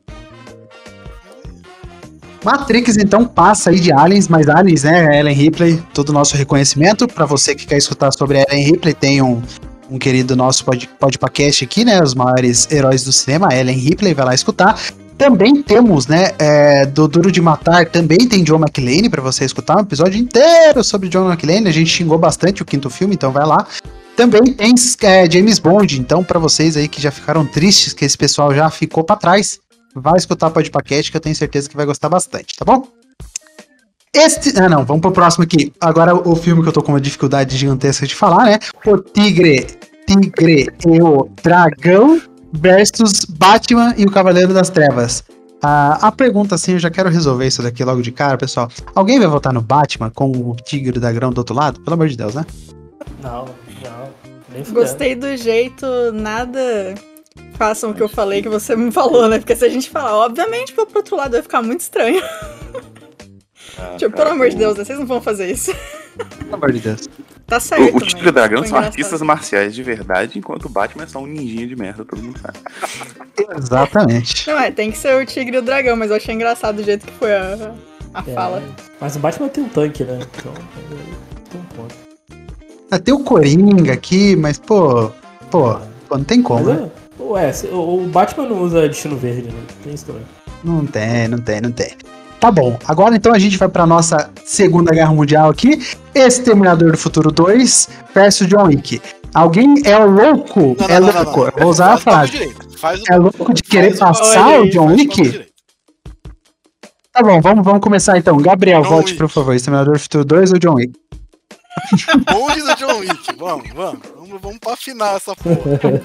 Matrix então passa aí de Aliens, mas Aliens, né? Ellen Ripley, todo o nosso reconhecimento. Pra você que quer escutar sobre Ellen Ripley, tem um, um querido nosso pod, podcast aqui, né? Os maiores heróis do cinema, Ellen Ripley, vai lá escutar. Também temos, né, é, do Duro de Matar, também tem John McClane pra você escutar, um episódio inteiro sobre John McClane, a gente xingou bastante o quinto filme, então vai lá. Também tem é, James Bond, então pra vocês aí que já ficaram tristes que esse pessoal já ficou pra trás, vai escutar o podcast que eu tenho certeza que vai gostar bastante, tá bom? Este. Ah, não, vamos pro próximo aqui. Agora o filme que eu tô com uma dificuldade gigantesca de falar, né? O Tigre, Tigre e o Dragão versus Batman e o Cavaleiro das Trevas. Ah, a pergunta, assim, eu já quero resolver isso daqui logo de cara, pessoal. Alguém vai votar no Batman com o Tigre e o Dragão do outro lado? Pelo amor de Deus, né? Não, não. Gostei do jeito, nada. Façam o que eu falei que você me falou, né? Porque se a gente falar, obviamente, pro outro lado vai ficar muito estranho. [laughs] Ah, Tipo, cara, pelo amor de Deus, né? vocês não vão fazer isso. Pelo amor de Deus. Tá certo. O, o Tigre e o. Dragão são artistas marciais de verdade, enquanto o Batman é só um ninjinha de merda, todo mundo sabe. Exatamente. Não, é, tem que ser o tigre e o dragão, mas eu achei engraçado do jeito que foi a, a É, fala. Mas o Batman tem um tanque, né? Então, tem um ponto. Ah, Tem o Coringa aqui, mas, pô. Pô, pô não tem como, Mas, né? é, ué, o o Batman não usa destino verde, né? Tem isso também. Não tem, não tem, não tem. Tá bom, agora então a gente vai pra nossa Segunda Guerra Mundial aqui. Exterminador do Futuro 2 versus John Wick. Alguém é louco? Não, é não, louco. não. Vou usar a o frase. o- É louco de querer o- passar o John o Wick? Tá bom, vamos, vamos começar então. Gabriel, John volte Wick. por favor. Exterminador do Futuro 2 ou John Wick? Bonde do John Wick. Vamos, vamos. Vamos, vamos pra afinar essa porra.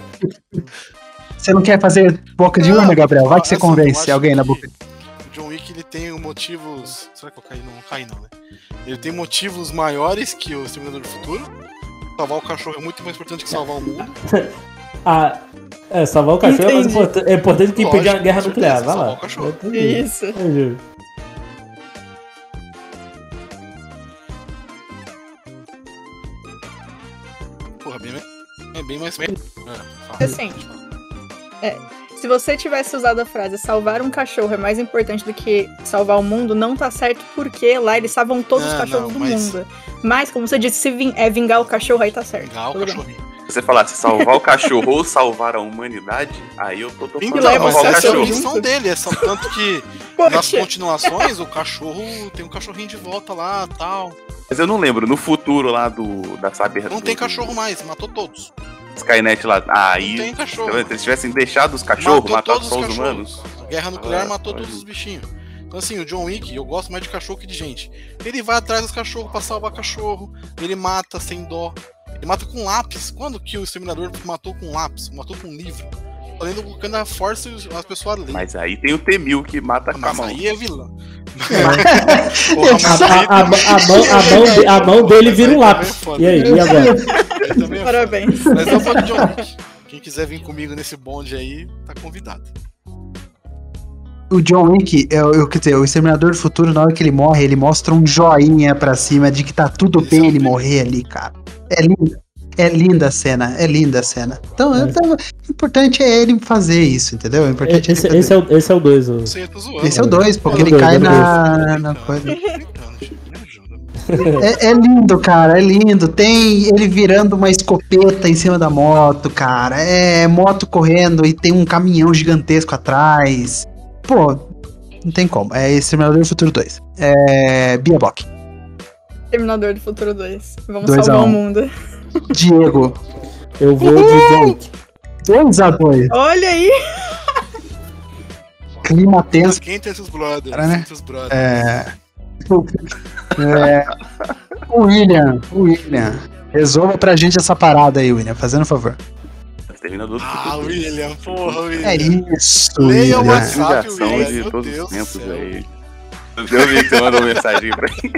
Você não quer fazer boca de urna, Gabriel? Vai que você convence alguém na boca. O John Wick ele tem motivos. Será que eu caí? Não, não caí não, né? Ele tem motivos maiores que o Exterminador do Futuro. Salvar o cachorro é muito mais importante que salvar o mundo. [laughs] Ah, é, salvar o cachorro é mais Entendi. importante, é importante que impedir a guerra nuclear. Vai lá. salvar o cachorro. Entendi. Isso. Entendi. Porra, bem, é bem mais. É, fala. Assim, é, se você tivesse usado a frase salvar um cachorro é mais importante do que salvar o mundo, não tá certo porque lá eles salvam todos os Não, cachorros não, do mas- mundo. Mas, como você disse, se vin- é vingar o cachorro, aí tá certo. Vingar o cachorrinho. Se você falasse salvar o cachorro ou salvar a humanidade, aí eu tô topando Então, mas o salvar o essa é a missão dele. É só tanto que [laughs] nas continuações o cachorro tem um cachorrinho de volta lá tal. Mas eu não lembro, no futuro lá do da Saber. Não do- tem cachorro mais, matou todos. Skynet lá. Ah, aí. Tem tá cachorro. Se eles tivessem deixado os cachorros, Matou matado todos só os os humanos. A guerra nuclear Ah, matou todos os bichinhos. Então assim, o John Wick, eu gosto mais de cachorro que de gente. Ele vai atrás dos cachorros pra salvar cachorro, ele mata sem dó. Ele mata com lápis. Quando que o Exterminador matou com lápis? Matou com livro? Além do quando a força as pessoas a ler. Mas aí tem o T-1000 que mata com a Mas mão. aí é vilão. [laughs] É. A, mão, dele vira um aí lápis. é. E aí, e agora? é parabéns. Mas eu vou de John Wick. Quem quiser vir comigo nesse bonde aí, tá convidado. o John Wick, eu, eu, quer dizer, o Exterminador do Futuro, na hora que ele morre, ele mostra um joinha pra cima de que tá tudo Esse bem é ele filme. morrer ali, cara. É lindo. É linda a cena, é linda a cena. Então, É. então, o importante é ele fazer isso, entendeu? O importante Esse, é ele esse é o 2, esse é o dois, o- Não sei, eu tô zoando. Esse é o 2, porque É o ele dois, cai é o na, na coisa. Ajuda. É, é lindo, cara, é lindo. Tem ele virando uma escopeta em cima da moto, cara. É moto correndo e tem um caminhão gigantesco atrás. Pô, não tem como. É Exterminador do Futuro 2. É. Bia Bock. Terminador do Futuro 2. Vamos Dois salvar um. o mundo. Diego. Eu vou de John Wick. 2x2. Olha aí! Clima tenso. Quem tem seus brothers? Cara, né? Seus brothers. É. é o William. O William. Resolva pra gente essa parada aí, William, fazendo um favor. Exterminador do Ah. William, porra, William. É isso, Leia o William. WhatsApp. William, de todos Deus os tempos aí. Eu vi que você mandou mensagem pra mim.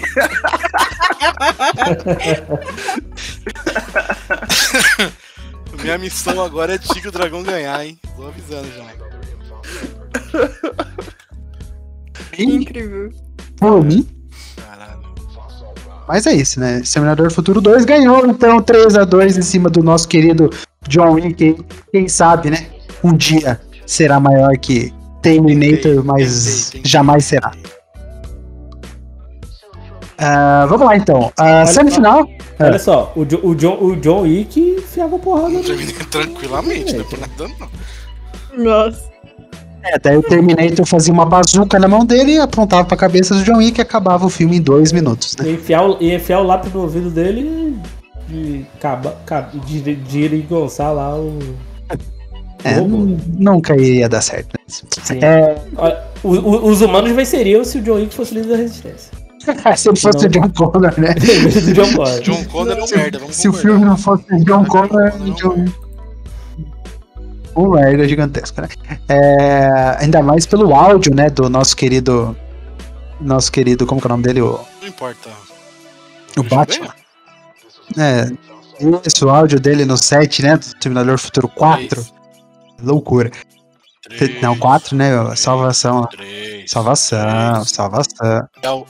Minha missão agora é Tigre o Dragão ganhar, hein? Tô avisando já. Incrível. Por mim. Caralho. Mas é isso, né? Exterminador do Futuro 2 ganhou, então, 3x2 em cima do nosso querido John Wick. Quem sabe, né? Um dia será maior que Terminator, mas jamais será. Ah, vamos lá, então. Ah, Olha semifinal. É. Olha só, o, Jo- o, John, o John Wick enfiava porrada. Terminei tranquilamente, não é por nada não. Nossa. É, daí o Terminator fazia uma bazuca na mão dele, apontava pra cabeça do John Wick e acabava o filme em dois minutos, né? Ia enfiar, o- ia enfiar o lápis no ouvido dele e acaba, de, de, de engonçar lá o. É, nunca iria dar certo. né? É, Olha, o- o- os humanos venceriam se o John Wick fosse líder da resistência. Se ele fosse Não. o John Connor, né? [laughs] John Connor. John Connor é um merda, vamos Se o filme não fosse o John Connor, John. Um merda gigantesco, né? É, ainda mais pelo áudio, né, do nosso querido... Nosso querido, como que é o nome dele? O, Não importa. o Batman. É, o áudio dele no set, né, do Terminador Futuro 4. Loucura. Três, Não, 4, né, salvação. Três. Salvação, três. salvação. É o...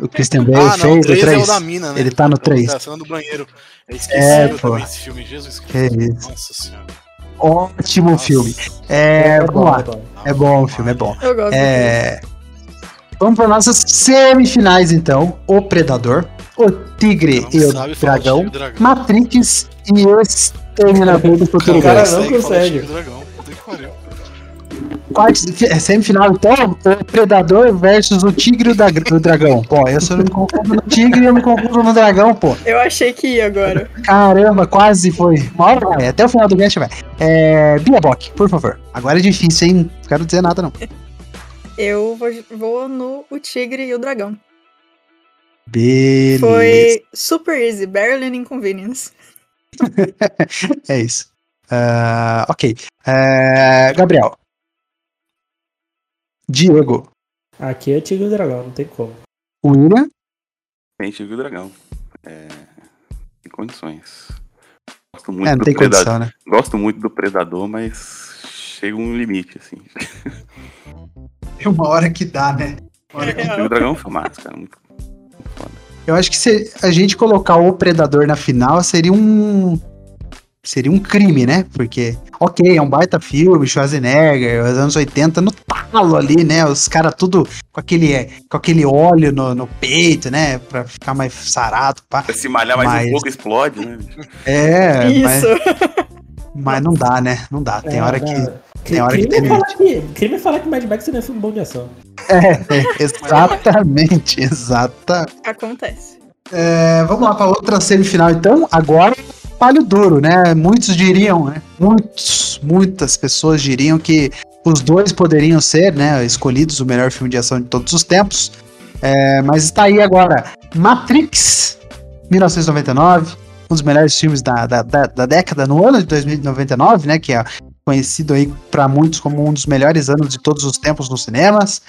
O Christian Bale Ah, não, fez o três é 3. o da mina, né? Ele tá no É o três. Da cena do banheiro. É É, pô. esse filme, Jesus Que Cristo. isso. Nossa senhora. Ótimo Nossa. filme. É, bom, lá. é bom. É bom o filme, é bom. Eu gosto É... Vamos para nossas semifinais, então. O Predador, o Tigre e o Dragão, Dragão. Matrix e o Exterminador do Futuro Cara, 2. não consegue. Tigre Dragão. Puta que pariu. Quarto, é, semifinal, então, o Predador versus o Tigre e o, Dra- o Dragão. Pô, eu só me confundo no Tigre e eu me confundo no Dragão, pô. Eu achei que ia agora. Caramba, quase foi. Uma hora vai, até o final do cast vai. É, Bia Bock, por favor. Agora é difícil, hein? Não quero dizer nada, não. Eu vou, vou no O Tigre e o Dragão. Beleza. Foi super easy, barely an inconvenience. [laughs] É isso. Ah, ok. Ah, Gabriel. Diego. Aqui é Tigre e Dragão, não tem como. William. Tem Tigre e o Dragão. É... Tem condições. Gosto muito É, não do tem Predador. condição, né? Gosto muito do Predador, mas chega um limite, assim. É uma hora que dá, né? Uma hora que- Tigre e o Dragão é um filmaço, cara. Muito, muito foda. Eu acho que se a gente colocar o Predador na final seria um. Seria um crime, né? Porque, ok, é um baita filme, Schwarzenegger, os anos 80 no talo ali, né? Os caras tudo com aquele, com aquele óleo no, no peito, né? Pra ficar mais sarado, pá. Se malhar mais Mas- um pouco, explode, né? É, mas, Isso. mas não dá, né? Não dá. Tem É, hora não. que. Tem hora que crime, tem é falar que, crime é falar que Mad Max não é filme bom de ação. É, [laughs] exatamente, [laughs] exata. Acontece. É, vamos lá para outra semifinal, então. Agora, palho duro, né? Muitos diriam, né? Muitos, muitas pessoas diriam que os dois poderiam ser, né? Escolhidos o melhor filme de ação de todos os tempos. É, mas está aí agora Matrix, 1999, um dos melhores filmes da, da, da, da década, no ano de 2099, né? Que é conhecido aí para muitos como um dos melhores anos de todos os tempos nos cinemas.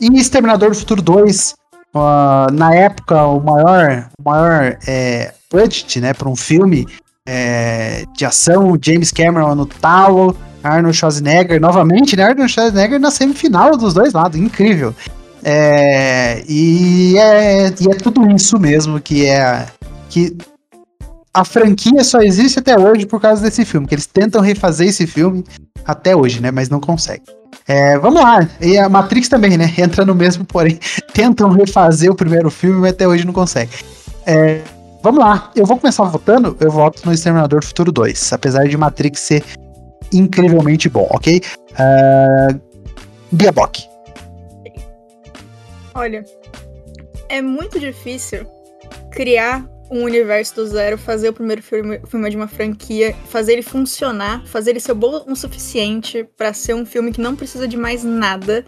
E Exterminador do Futuro 2, ah, na época, o maior, o maior é, budget né, para um filme é, de ação, James Cameron no talo, Arnold Schwarzenegger, novamente, né? Arnold Schwarzenegger na semifinal dos dois lados, incrível. É, e, é, e é tudo isso mesmo que é. Que a franquia só existe até hoje por causa desse filme, que eles tentam refazer esse filme até hoje, né? Mas não conseguem. É, vamos lá. E a Matrix também, né? [laughs] Entra no mesmo, porém, [laughs] tentam refazer o primeiro filme, mas até hoje não conseguem. É, vamos lá. Eu vou começar votando. Eu voto no Exterminador do Futuro 2, apesar de Matrix ser incrivelmente bom, ok? Uh, Bia. Olha, é muito difícil criar um universo do zero, fazer o primeiro filme, filme de uma franquia, fazer ele funcionar, fazer ele ser bom o suficiente para ser um filme que não precisa de mais nada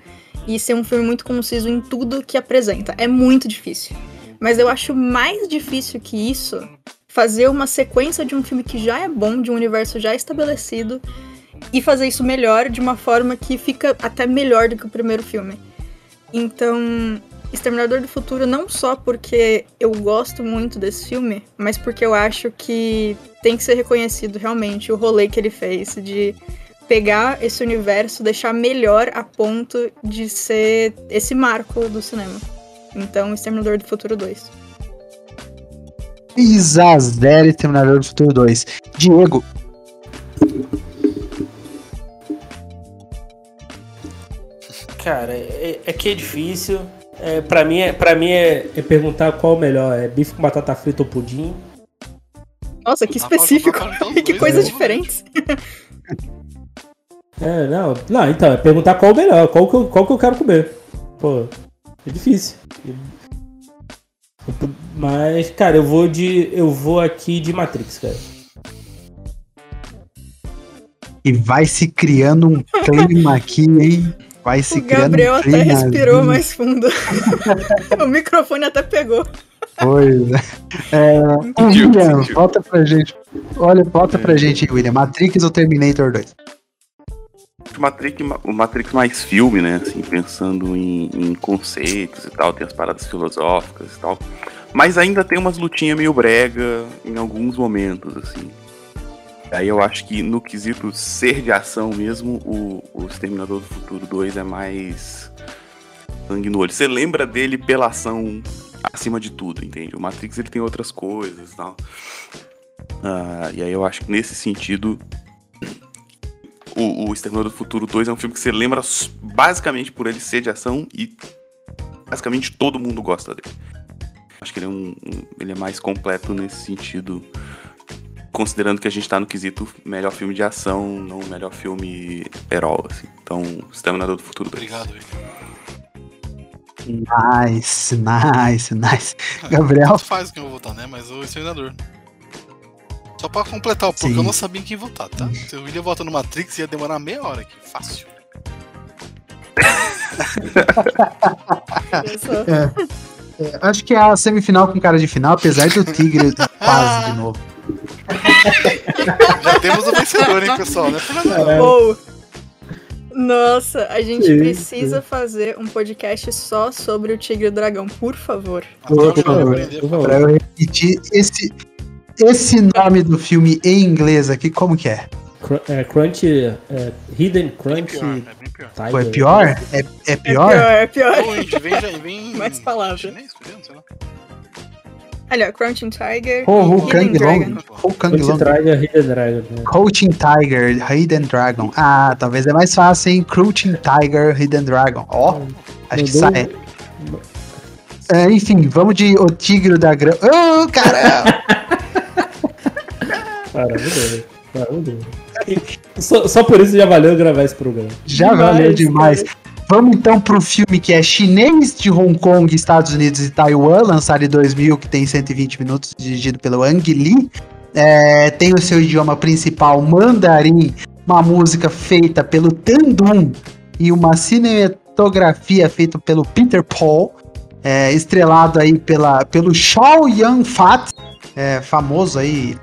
e ser um filme muito conciso em tudo que apresenta. É muito difícil. Mas eu acho mais difícil que isso fazer uma sequência de um filme que já é bom, de um universo já estabelecido, e fazer isso melhor de uma forma que fica até melhor do que o primeiro filme. Então, Exterminador do Futuro não só porque eu gosto muito desse filme, mas porque eu acho que tem que ser reconhecido realmente o rolê que ele fez de pegar esse universo, deixar melhor a ponto de ser esse marco do cinema. Então, Exterminador do Futuro 2. Isazera Exterminador do Futuro 2. Diego. Cara, é, é que é difícil. É, pra mim, é, pra mim é, é perguntar qual o melhor. É bife com batata frita ou pudim? Nossa, que específico. [laughs] que coisas né? diferentes. É, não, não, então, é perguntar qual o melhor, qual que eu, qual que eu quero comer. Pô, é difícil. Mas, cara, eu vou de. Eu vou aqui de Matrix, cara. E vai se criando um clima aqui, hein? Vai se o Gabriel até respirou mais fundo. [laughs] o microfone até pegou. Pois é. é William, volta pra gente. Olha, volta pra gente, William. Matrix ou Terminator 2? O Matrix, o Matrix mais filme, né? Assim, pensando em, em, conceitos e tal, tem as paradas filosóficas e tal. Mas ainda tem umas lutinhas meio brega em alguns momentos, assim. Aí eu acho que no quesito ser de ação mesmo, o, o Exterminador do Futuro 2 é mais sangue no olho. Você lembra dele pela ação acima de tudo, entende? O Matrix ele tem outras coisas e tal. Uh, e aí eu acho que nesse sentido, o, o Exterminador do Futuro 2 é um filme que você lembra basicamente por ele ser de ação e basicamente todo mundo gosta dele. Acho que ele é, um, um ele é mais completo nesse sentido considerando que a gente tá no quesito melhor filme de ação, não melhor filme herói, assim. Então, Exterminador do Futuro 2. Obrigado. Nice, nice, nice. [laughs] Gabriel. Tanto faz quem eu vou votar, né? Mas o Exterminador. Só pra completar, porque Sim. eu não sabia em quem votar, tá? Se o William vota no Matrix, ia demorar meia hora aqui. Fácil. [laughs] é, é, acho que é a semifinal com cara de final, apesar do Tigre [laughs] quase de novo. Já temos o vencedor, hein, pessoal? Né? Oh. Nossa, a gente Isso. precisa fazer um podcast só sobre o Tigre e o Dragão, por favor. Por, por favor, por favor. Pra eu repetir esse, esse nome do filme em inglês aqui, como que é? é Crunch, é, Hidden Crunch. É, Foi pior? É, é pior? É pior, é pior. vem, vem, [laughs] Mais palavras. Chinês. Olha, Crouching Tiger oh, Hidden Dragon. Oh, Kang Long. Tiger, Hidden Dragon. Né? Crouching Tiger, Hidden Dragon. Ah, talvez é mais fácil, hein? Crouching Tiger, Hidden Dragon. Ó, oh, acho que sai. É, enfim, vamos de O Tigre da Grama. Oh, caramba! [laughs] Maravilhoso. Maravilhoso. [laughs] Só, só por isso já valeu gravar esse programa. Já demais, valeu demais. Cara. Vamos então pro filme que é chinês de Hong Kong, Estados Unidos e Taiwan, lançado em 2000, que tem 120 minutos, dirigido pelo Ang Lee. É, tem o seu idioma principal mandarim, uma música feita pelo Tandun e uma cinematografia feita pelo Peter Paul, é, estrelado aí pela, pelo Shao Yan Fat, é, famoso aí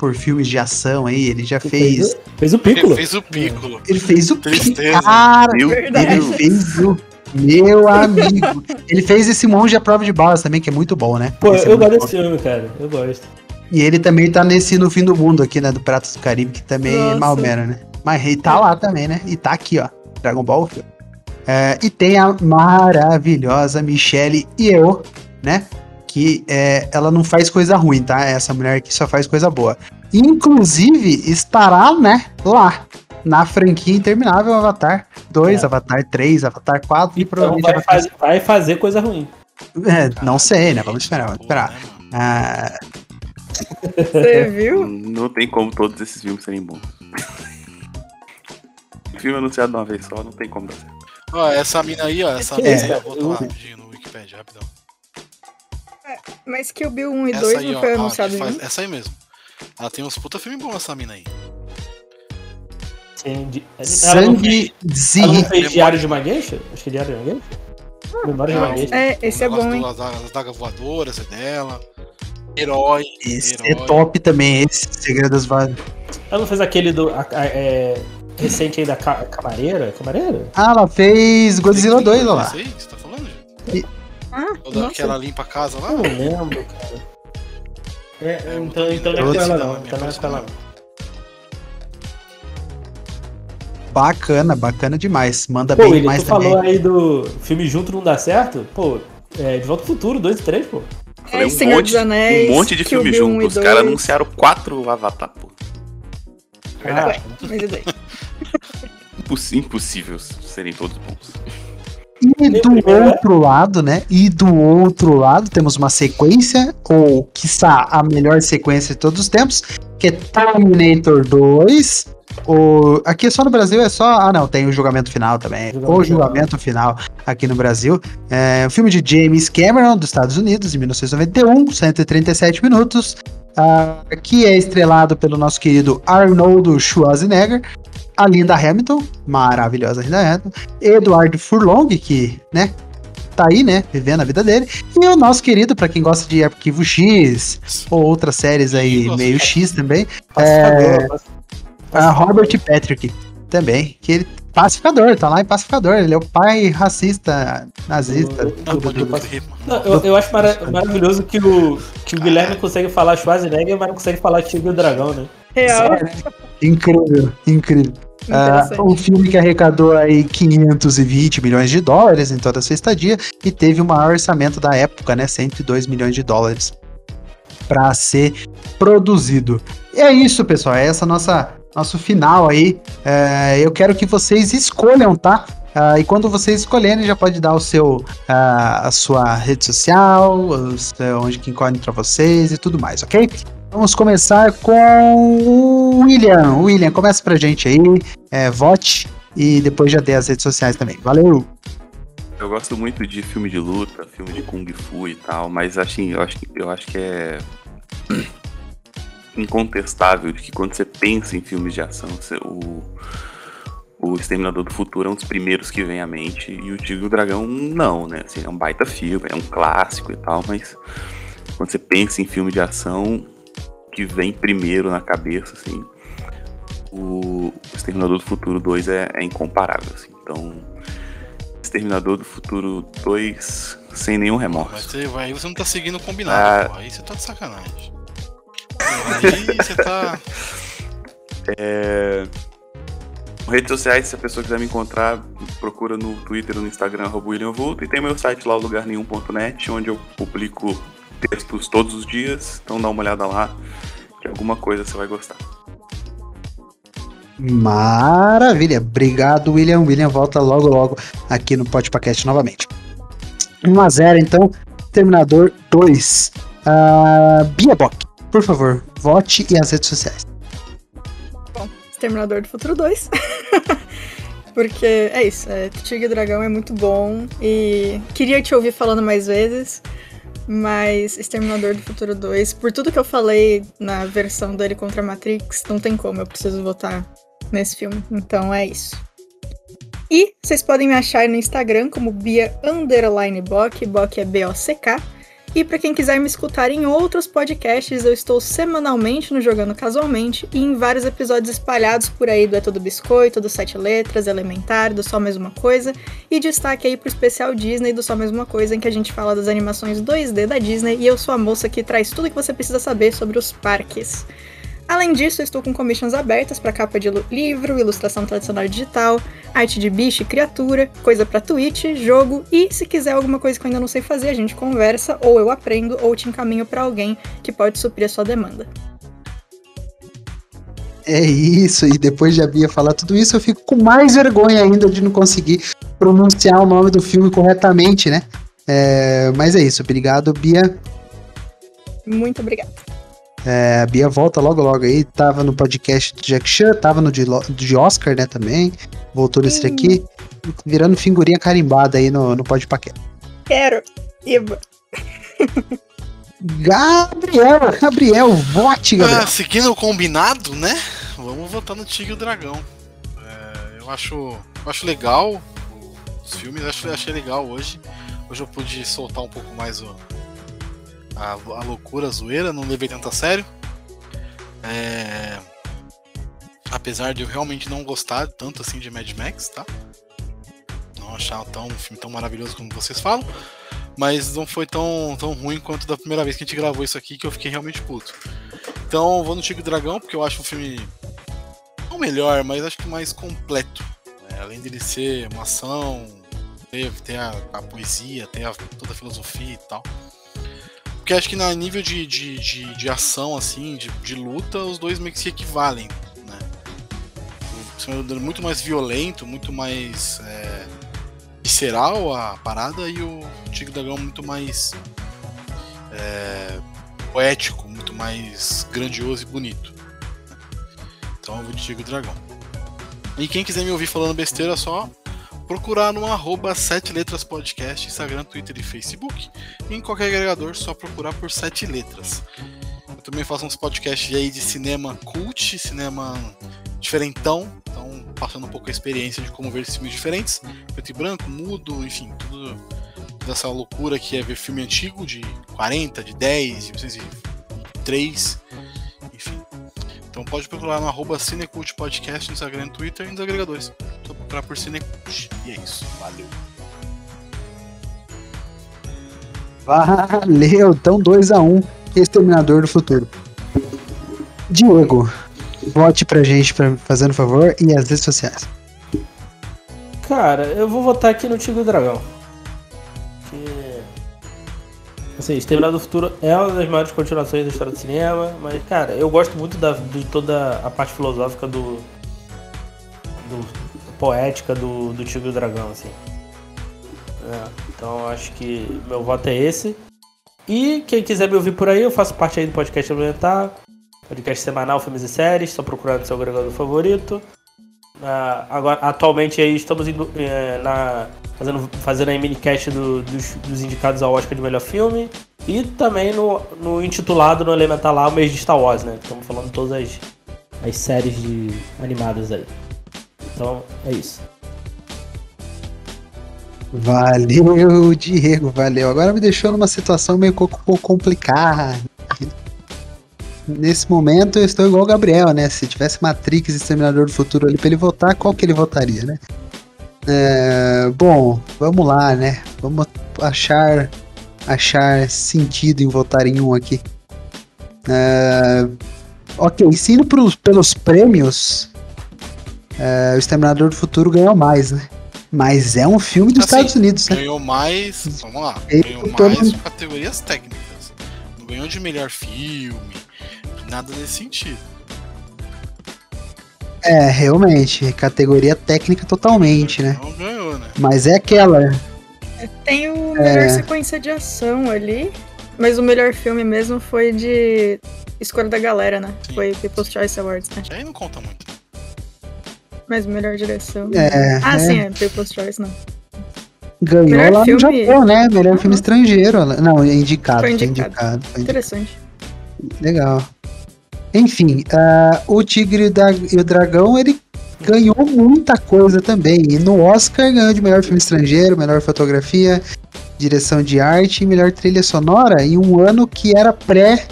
por filmes de ação aí, ele já fez. Fez o Piccolo. Ele fez o Piccolo. Ele fez o Piccolo. Cara, ele fez o. Meu amigo. ele fez esse monge à prova de balas também, que é muito bom, né? Pô, esse eu é gosto desse filme, cara. Eu gosto. E ele também tá nesse No Fim do Mundo aqui, né? Do Pratos do Caribe, que também é Nossa. é mal mero, né? Mas ele tá lá também, né? E tá aqui, ó. Dragon Ball filme. É, e tem a maravilhosa Michelle Yeoh, né? Que é, ela não faz coisa ruim, tá? Essa mulher aqui só faz coisa boa. Inclusive, estará, né, lá, na franquia Interminável Avatar 2, É. Avatar 3, Avatar 4 e Então provavelmente vai, Avatar faz- vai fazer coisa ruim. É, não sei, né? Vamos esperar, vamos esperar. né? Ah, Você viu? Não tem como todos esses filmes serem bons. Filme anunciado de uma vez só, não tem como dar certo. Ó, essa mina aí, ó, essa Que mina, isso, eu vou lá rapidinho no Wikipedia, rapidão. Mas que o Bill 1 e Essa 2 aí, não foi anunciado faz- junto? essa aí mesmo. Ela tem uns puta filme bom, essa mina aí. Sandy. Ela não fez, Sangue ela não Zi. fez Memória. Diário de uma Geisha? Acho que é Diário de uma Geisha? Memória de uma Geisha. É, esse é bom, hein? das das dagas voadoras é dela. Herói. Esse é top também, esse Segredo das Vagas. Ela não fez aquele do. a- a- é, recente aí da Ca- Camareira? Camareira? Ah, ela fez Godzilla 2, olha lá. Você tá falando, gente? Ah, Ou da- nossa. que ela limpa a casa lá? Eu não lembro, cara. É, É, então, então não é com ela não. é Então não é com ela não. Bacana, bacana demais. Manda Pô, bem William, demais tu também. falou aí do filme junto não dá certo? Pô, é, De Volta ao Futuro, 2 e 3, pô. É, Senhor dos Anéis, um monte de filme Bill 1 junto. Os caras 2. anunciaram quatro Avatar, pô. Ah, Mas e daí? [laughs] Imposs- impossível serem todos bons. E do primeiro, né? outro lado, né? E do outro lado temos uma sequência, ou quiçá a melhor sequência de todos os tempos, que é Terminator 2. O... Aqui é só no Brasil, é só. Ah, não, tem o julgamento final também. Julgamento o julgamento final aqui no Brasil. É um filme de James Cameron, dos Estados Unidos, de 1991, 137 minutos. ah, que é estrelado pelo nosso querido Arnold Schwarzenegger. A Linda Hamilton, maravilhosa Linda Hamilton. Eduardo Furlong, que, né, tá aí, né, vivendo a vida dele. E o nosso querido, pra quem gosta de Arquivo X, ou outras séries aí meio X também, paci- a Robert Patrick também, que ele pacificador, tá lá em pacificador, ele é o pai racista, nazista, Eu- Não, eu, eu acho mara- maravilhoso que o, que o Guilherme consegue falar Schwarzenegger, mas não consegue falar Tigre e o Dragão, né? Real. Incrível, incrível. Ah, Interessante. um filme que arrecadou aí 520 milhões de dólares em toda a sua estadia e teve o maior orçamento da época, né? 102 milhões de dólares para ser produzido. E é isso, pessoal. É essa nossa nosso final aí. É, eu quero que vocês escolham, tá? Ah, e quando vocês escolherem, já pode dar o seu ah, a sua rede social, é, onde que encontra vocês e tudo mais, ok? Vamos começar com o William. William, começa pra gente aí, é, vote e depois já dê as redes sociais também. Valeu! Eu gosto muito de filme de luta, filme de Kung Fu e tal, mas assim, eu acho, eu acho que é incontestável de que quando você pensa em filmes de ação, você- o, o Exterminador do Futuro é um dos primeiros que vem à mente, e o Tigre e o Dragão não, né? Assim, é um baita filme, é um clássico e tal, mas quando você pensa em filme de ação, que vem primeiro na cabeça, assim, o Exterminador do Futuro 2 é, é incomparável, assim, então... Exterminador do Futuro 2 sem nenhum Mas remorso. você, aí você não tá seguindo o combinado, Ah. pô. Aí você tá de sacanagem. Aí você tá. É... Redes sociais, se a pessoa quiser me encontrar, procura no Twitter ou no Instagram, arroba William Vulto, e tem meu site lá, lugarnenhum.net, onde eu publico textos todos os dias, então dá uma olhada lá, que alguma coisa você vai gostar. Maravilha! Obrigado, William. William volta logo, logo aqui no Podpacast novamente. 1x0, então. Terminador 2. Uh, Bia Bock, por favor, vote e as redes sociais. Exterminador do Futuro 2. [laughs] Porque é isso, é, Tigre Dragão é muito bom e queria te ouvir falando mais vezes, mas Exterminador do Futuro 2, por tudo que eu falei na versão dele contra Matrix, não tem como, eu preciso votar nesse filme. Então é isso. E vocês podem me achar no Instagram como Bia Underline Bock, Bock é B-O-C-K. E para quem quiser me escutar em outros podcasts, eu estou semanalmente no Jogando Casualmente e em vários episódios espalhados por aí do É Tudo Biscoito, do Sete Letras, Elementar, do Só Mais Uma Coisa e destaque aí pro especial Disney do Só Mais Uma Coisa, em que a gente fala das animações 2D da Disney e eu sou a moça que traz tudo que você precisa saber sobre os parques. Além disso, eu estou com commissions abertas para capa de livro, ilustração tradicional digital, arte de bicho e criatura, coisa para Twitch, jogo e se quiser alguma coisa que eu ainda não sei fazer, a gente conversa ou eu aprendo ou te encaminho para alguém que pode suprir a sua demanda. É isso, e depois de a Bia falar tudo isso, eu fico com mais vergonha ainda de não conseguir pronunciar o nome do filme corretamente, né? É, mas é isso, obrigado, Bia. Muito obrigada. É, a Bia volta logo logo aí, tava no podcast do Jack Chan, tava no de, de Oscar, né, também. Voltou nesse aqui, virando figurinha carimbada aí no, no Podpaquete. Quero, Iba. Gabriel, Gabriel, vote, Gabriel. Ah, seguindo o combinado, né? Vamos votar no Tigre e o Dragão. É, eu acho, eu acho legal os filmes, acho, achei legal hoje. Hoje eu pude soltar um pouco mais o, a, a loucura, a zoeira, não levei tanto a sério. É, apesar de eu realmente não gostar tanto assim de Mad Max, tá? Não achar tão, um filme tão maravilhoso como vocês falam mas não foi tão, tão ruim quanto da primeira vez que a gente gravou isso aqui, que eu fiquei realmente puto. Então vou no Tigre Dragão, porque eu acho um filme não melhor, mas acho que mais completo. Né? Além dele ser uma ação, ter, ter a, a, poesia, ter a, toda a filosofia e tal. Porque acho que na nível de, de, de, de ação, assim, de, de, luta, os dois meio que se equivalem. Né? O muito mais violento, muito mais. É, visceral a parada e o Tigre Dragão muito mais é, poético, muito mais grandioso e bonito. Então eu vou de Tigre Dragão. E quem quiser me ouvir falando besteira, só procurar no arroba 7 letras podcast, Instagram, Twitter e Facebook. E em qualquer agregador, só procurar por 7 letras. Eu também faço uns podcasts aí de cinema cult, cinema diferentão. Então, passando um pouco a experiência de como ver filmes diferentes, preto e branco, mudo, enfim, tudo dessa loucura que é ver filme antigo de 40, de 10, de 1903, enfim. Então pode procurar no arroba Cinecult Podcast no Instagram no Twitter e nos agregadores. Só procurar por Cinecult. E é isso. Valeu. Valeu, então 2x1, um, Exterminador do Futuro. Diego, Vote pra gente, pra, fazendo favor, e as redes sociais. Cara, eu vou votar aqui no Tigre Dragão. Que. Assim, Exterminado do Futuro é uma das maiores continuações da história do cinema, mas, cara, eu gosto muito da, de toda a parte filosófica do. do poética do, do Tigre Dragão, assim. É, então acho que meu voto é esse. E quem quiser me ouvir por aí, eu faço parte aí do podcast Alimentar podcast semanal Filmes e Séries, só procurar no seu agregador favorito. Uh, agora, atualmente aí estamos indo, é, na, fazendo, fazendo a minicast do, dos, dos, indicados ao Oscar de melhor filme. E também no, no intitulado no Elementar lá, o mês de Star Wars, né? Estamos falando todas as, as séries de, animadas aí. Então, é isso. Valeu, Diego, valeu. Agora me deixou numa situação meio complicada nesse momento eu estou igual o Gabriel, né? Se tivesse Matrix e Exterminador do Futuro ali pra ele votar, qual que ele votaria, né? É, bom, vamos lá, né? Vamos achar achar sentido em votar em um aqui. É, ok, se indo pros, pelos prêmios, é, o Exterminador do Futuro ganhou mais, né? Mas é um filme dos assim, Estados Unidos, né? Ganhou mais, vamos lá, ganhou mais categorias técnicas. Não ganhou de melhor filme, Nada nesse sentido. É, realmente, categoria técnica totalmente, né? Não ganhou, né? Mas é aquela. Tem o melhor é... sequência de ação ali, mas o melhor filme mesmo foi de escolha da galera, né? Sim. Foi People's Choice Awards, né? Aí não conta muito. Mas melhor direção. É, ah, é. sim, é People's Choice, não. Ganhou melhor lá filme... no Japão, né? Melhor filme estrangeiro. Não, é indicado. Foi indicado. Foi indicado, foi indicado. Interessante. Legal. Enfim, uh, o Tigre e o Dragão, ele ganhou muita coisa também. E no Oscar ganhou de melhor filme estrangeiro, melhor fotografia, direção de arte e melhor trilha sonora em um ano que era pré.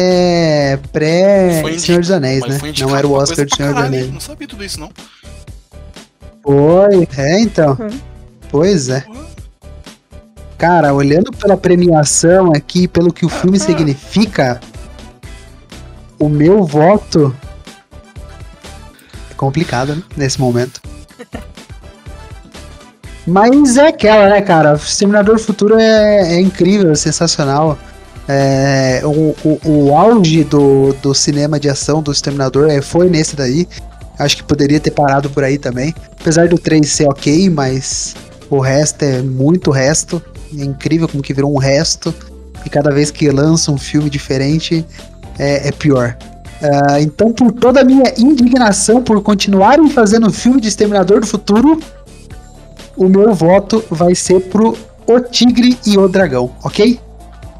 É, pré Senhor dos Anéis, né? Não era o Oscar de Senhor dos Anéis. Não sabia tudo isso, não. Foi, é então. Uhum. Pois é. Cara, olhando pela premiação aqui, pelo que o filme significa, o meu voto. É complicado, né? Nesse momento. Mas é aquela, né, cara? O Exterminador do Futuro é, é incrível, é sensacional. É, o, o, o, auge do, do cinema de ação do Exterminador é, foi nesse daí. Acho que poderia ter parado por aí também. Apesar do 3 ser ok, mas o resto é muito resto. É incrível como que virou um resto. E cada vez que lança um filme diferente, é, é pior. Uh, então, por toda a minha indignação por continuarem fazendo filme de Exterminador do Futuro, o meu voto vai ser pro O Tigre e o Dragão, ok?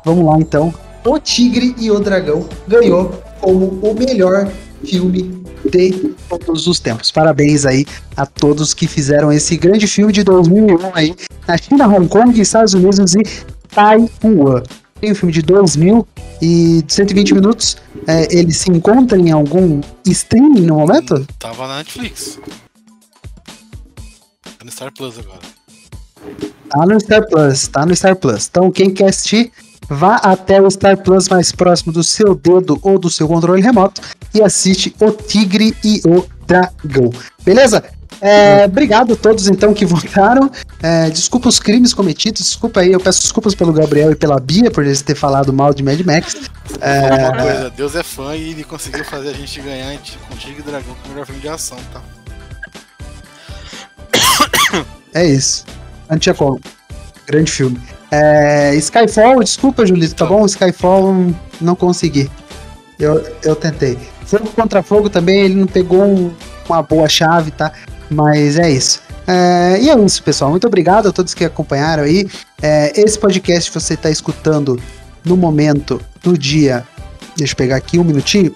Vamos lá então. O Tigre e o Dragão ganhou como o melhor filme de todos os tempos. Parabéns aí a todos que fizeram esse grande filme de 2001 aí na China, Hong Kong, Estados Unidos e Taiwan. Tem um filme de 2000 e 120 minutos. É, ele se encontra em algum streaming no momento? Tava na Netflix. Tá no Star Plus agora. Tá no Star Plus, tá no Star Plus. Então quem quer assistir, vá até o Star Plus mais próximo do seu dedo ou do seu controle remoto e assiste O Tigre e o Dragão. Beleza? É, obrigado a todos então que votaram. É, desculpa os crimes cometidos, desculpa aí, eu peço desculpas pelo Gabriel e pela Bia por eles ter falado mal de Mad Max. É... Uma coisa, Deus é fã e ele conseguiu fazer a gente ganhar com Tigre e Dragão com o melhor filme de ação, tá? É isso. Não tinha como. Grande filme. É, Skyfall, desculpa, Julito, tá bom? Skyfall não consegui. Eu, eu tentei. Fogo contra fogo também, ele não pegou um, uma boa chave, tá? Mas é isso. É, e é isso, pessoal. Muito obrigado a todos que acompanharam aí. É, esse podcast você está escutando no momento, no dia. Deixa eu pegar aqui um minutinho.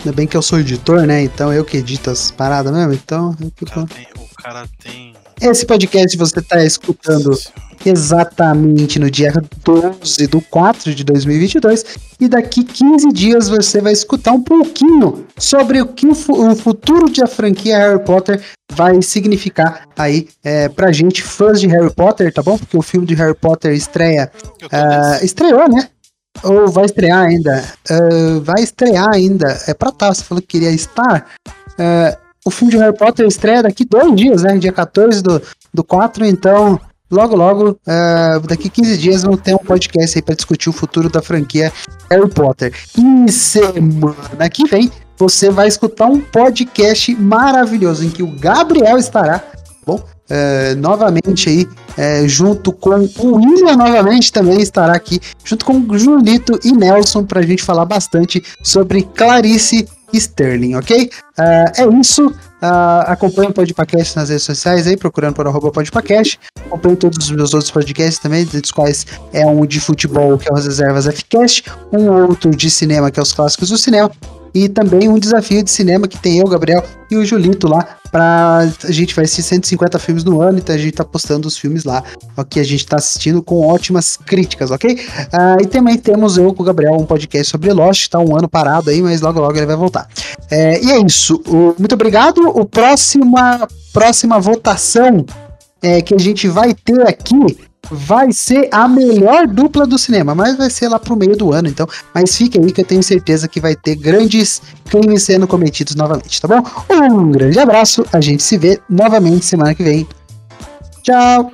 Ainda bem que eu sou editor, né? Então eu que edito as paradas mesmo. Então. Eu o, cara tem, o cara tem. Esse podcast você está escutando exatamente no dia 12 do 4 de 2022 e daqui 15 dias você vai escutar um pouquinho sobre o que o, futuro da franquia Harry Potter vai significar aí é, pra gente, fãs de Harry Potter, tá bom? Porque o filme de Harry Potter estreia. Uh, estreou, né? Ou vai estrear ainda? Uh, vai estrear ainda. É pra tá, você falou que queria estar. Uh, o filme de Harry Potter estreia daqui dois dias, né? Dia 14 do, do 4, então logo, logo, uh, daqui 15 dias, vamos ter um podcast aí para discutir o futuro da franquia Harry Potter. E semana que vem, você vai escutar um podcast maravilhoso em que o Gabriel estará, bom, uh, novamente aí, uh, junto com o William novamente também estará aqui, junto com o Julito e Nelson, para a gente falar bastante sobre Clarice Sterling, ok? Uh, é isso. Uh, acompanhe o Podpacast nas redes sociais aí, procurando por arroba Podpacast. Acompanhe todos os meus outros podcasts também, dos quais é um de futebol, que é os Reservas Fcast, um outro de cinema, que é os clássicos do cinema, e também um desafio de cinema que tem eu, Gabriel e o Julito lá. Pra, a gente vai assistir 150 filmes no ano, então a gente tá postando os filmes lá, que a gente tá assistindo com ótimas críticas, ok? Uh, e também temos eu com o Gabriel um podcast sobre Lost, tá um ano parado aí, mas logo logo ele vai voltar. É, e é isso. O, muito obrigado. O próxima, próxima votação é, que a gente vai ter aqui vai ser a melhor dupla do cinema, mas vai ser lá pro meio do ano, então. Mas fique aí que eu tenho certeza que vai ter grandes crimes sendo cometidos novamente, tá bom? Um grande abraço, a gente se vê novamente semana que vem. Tchau!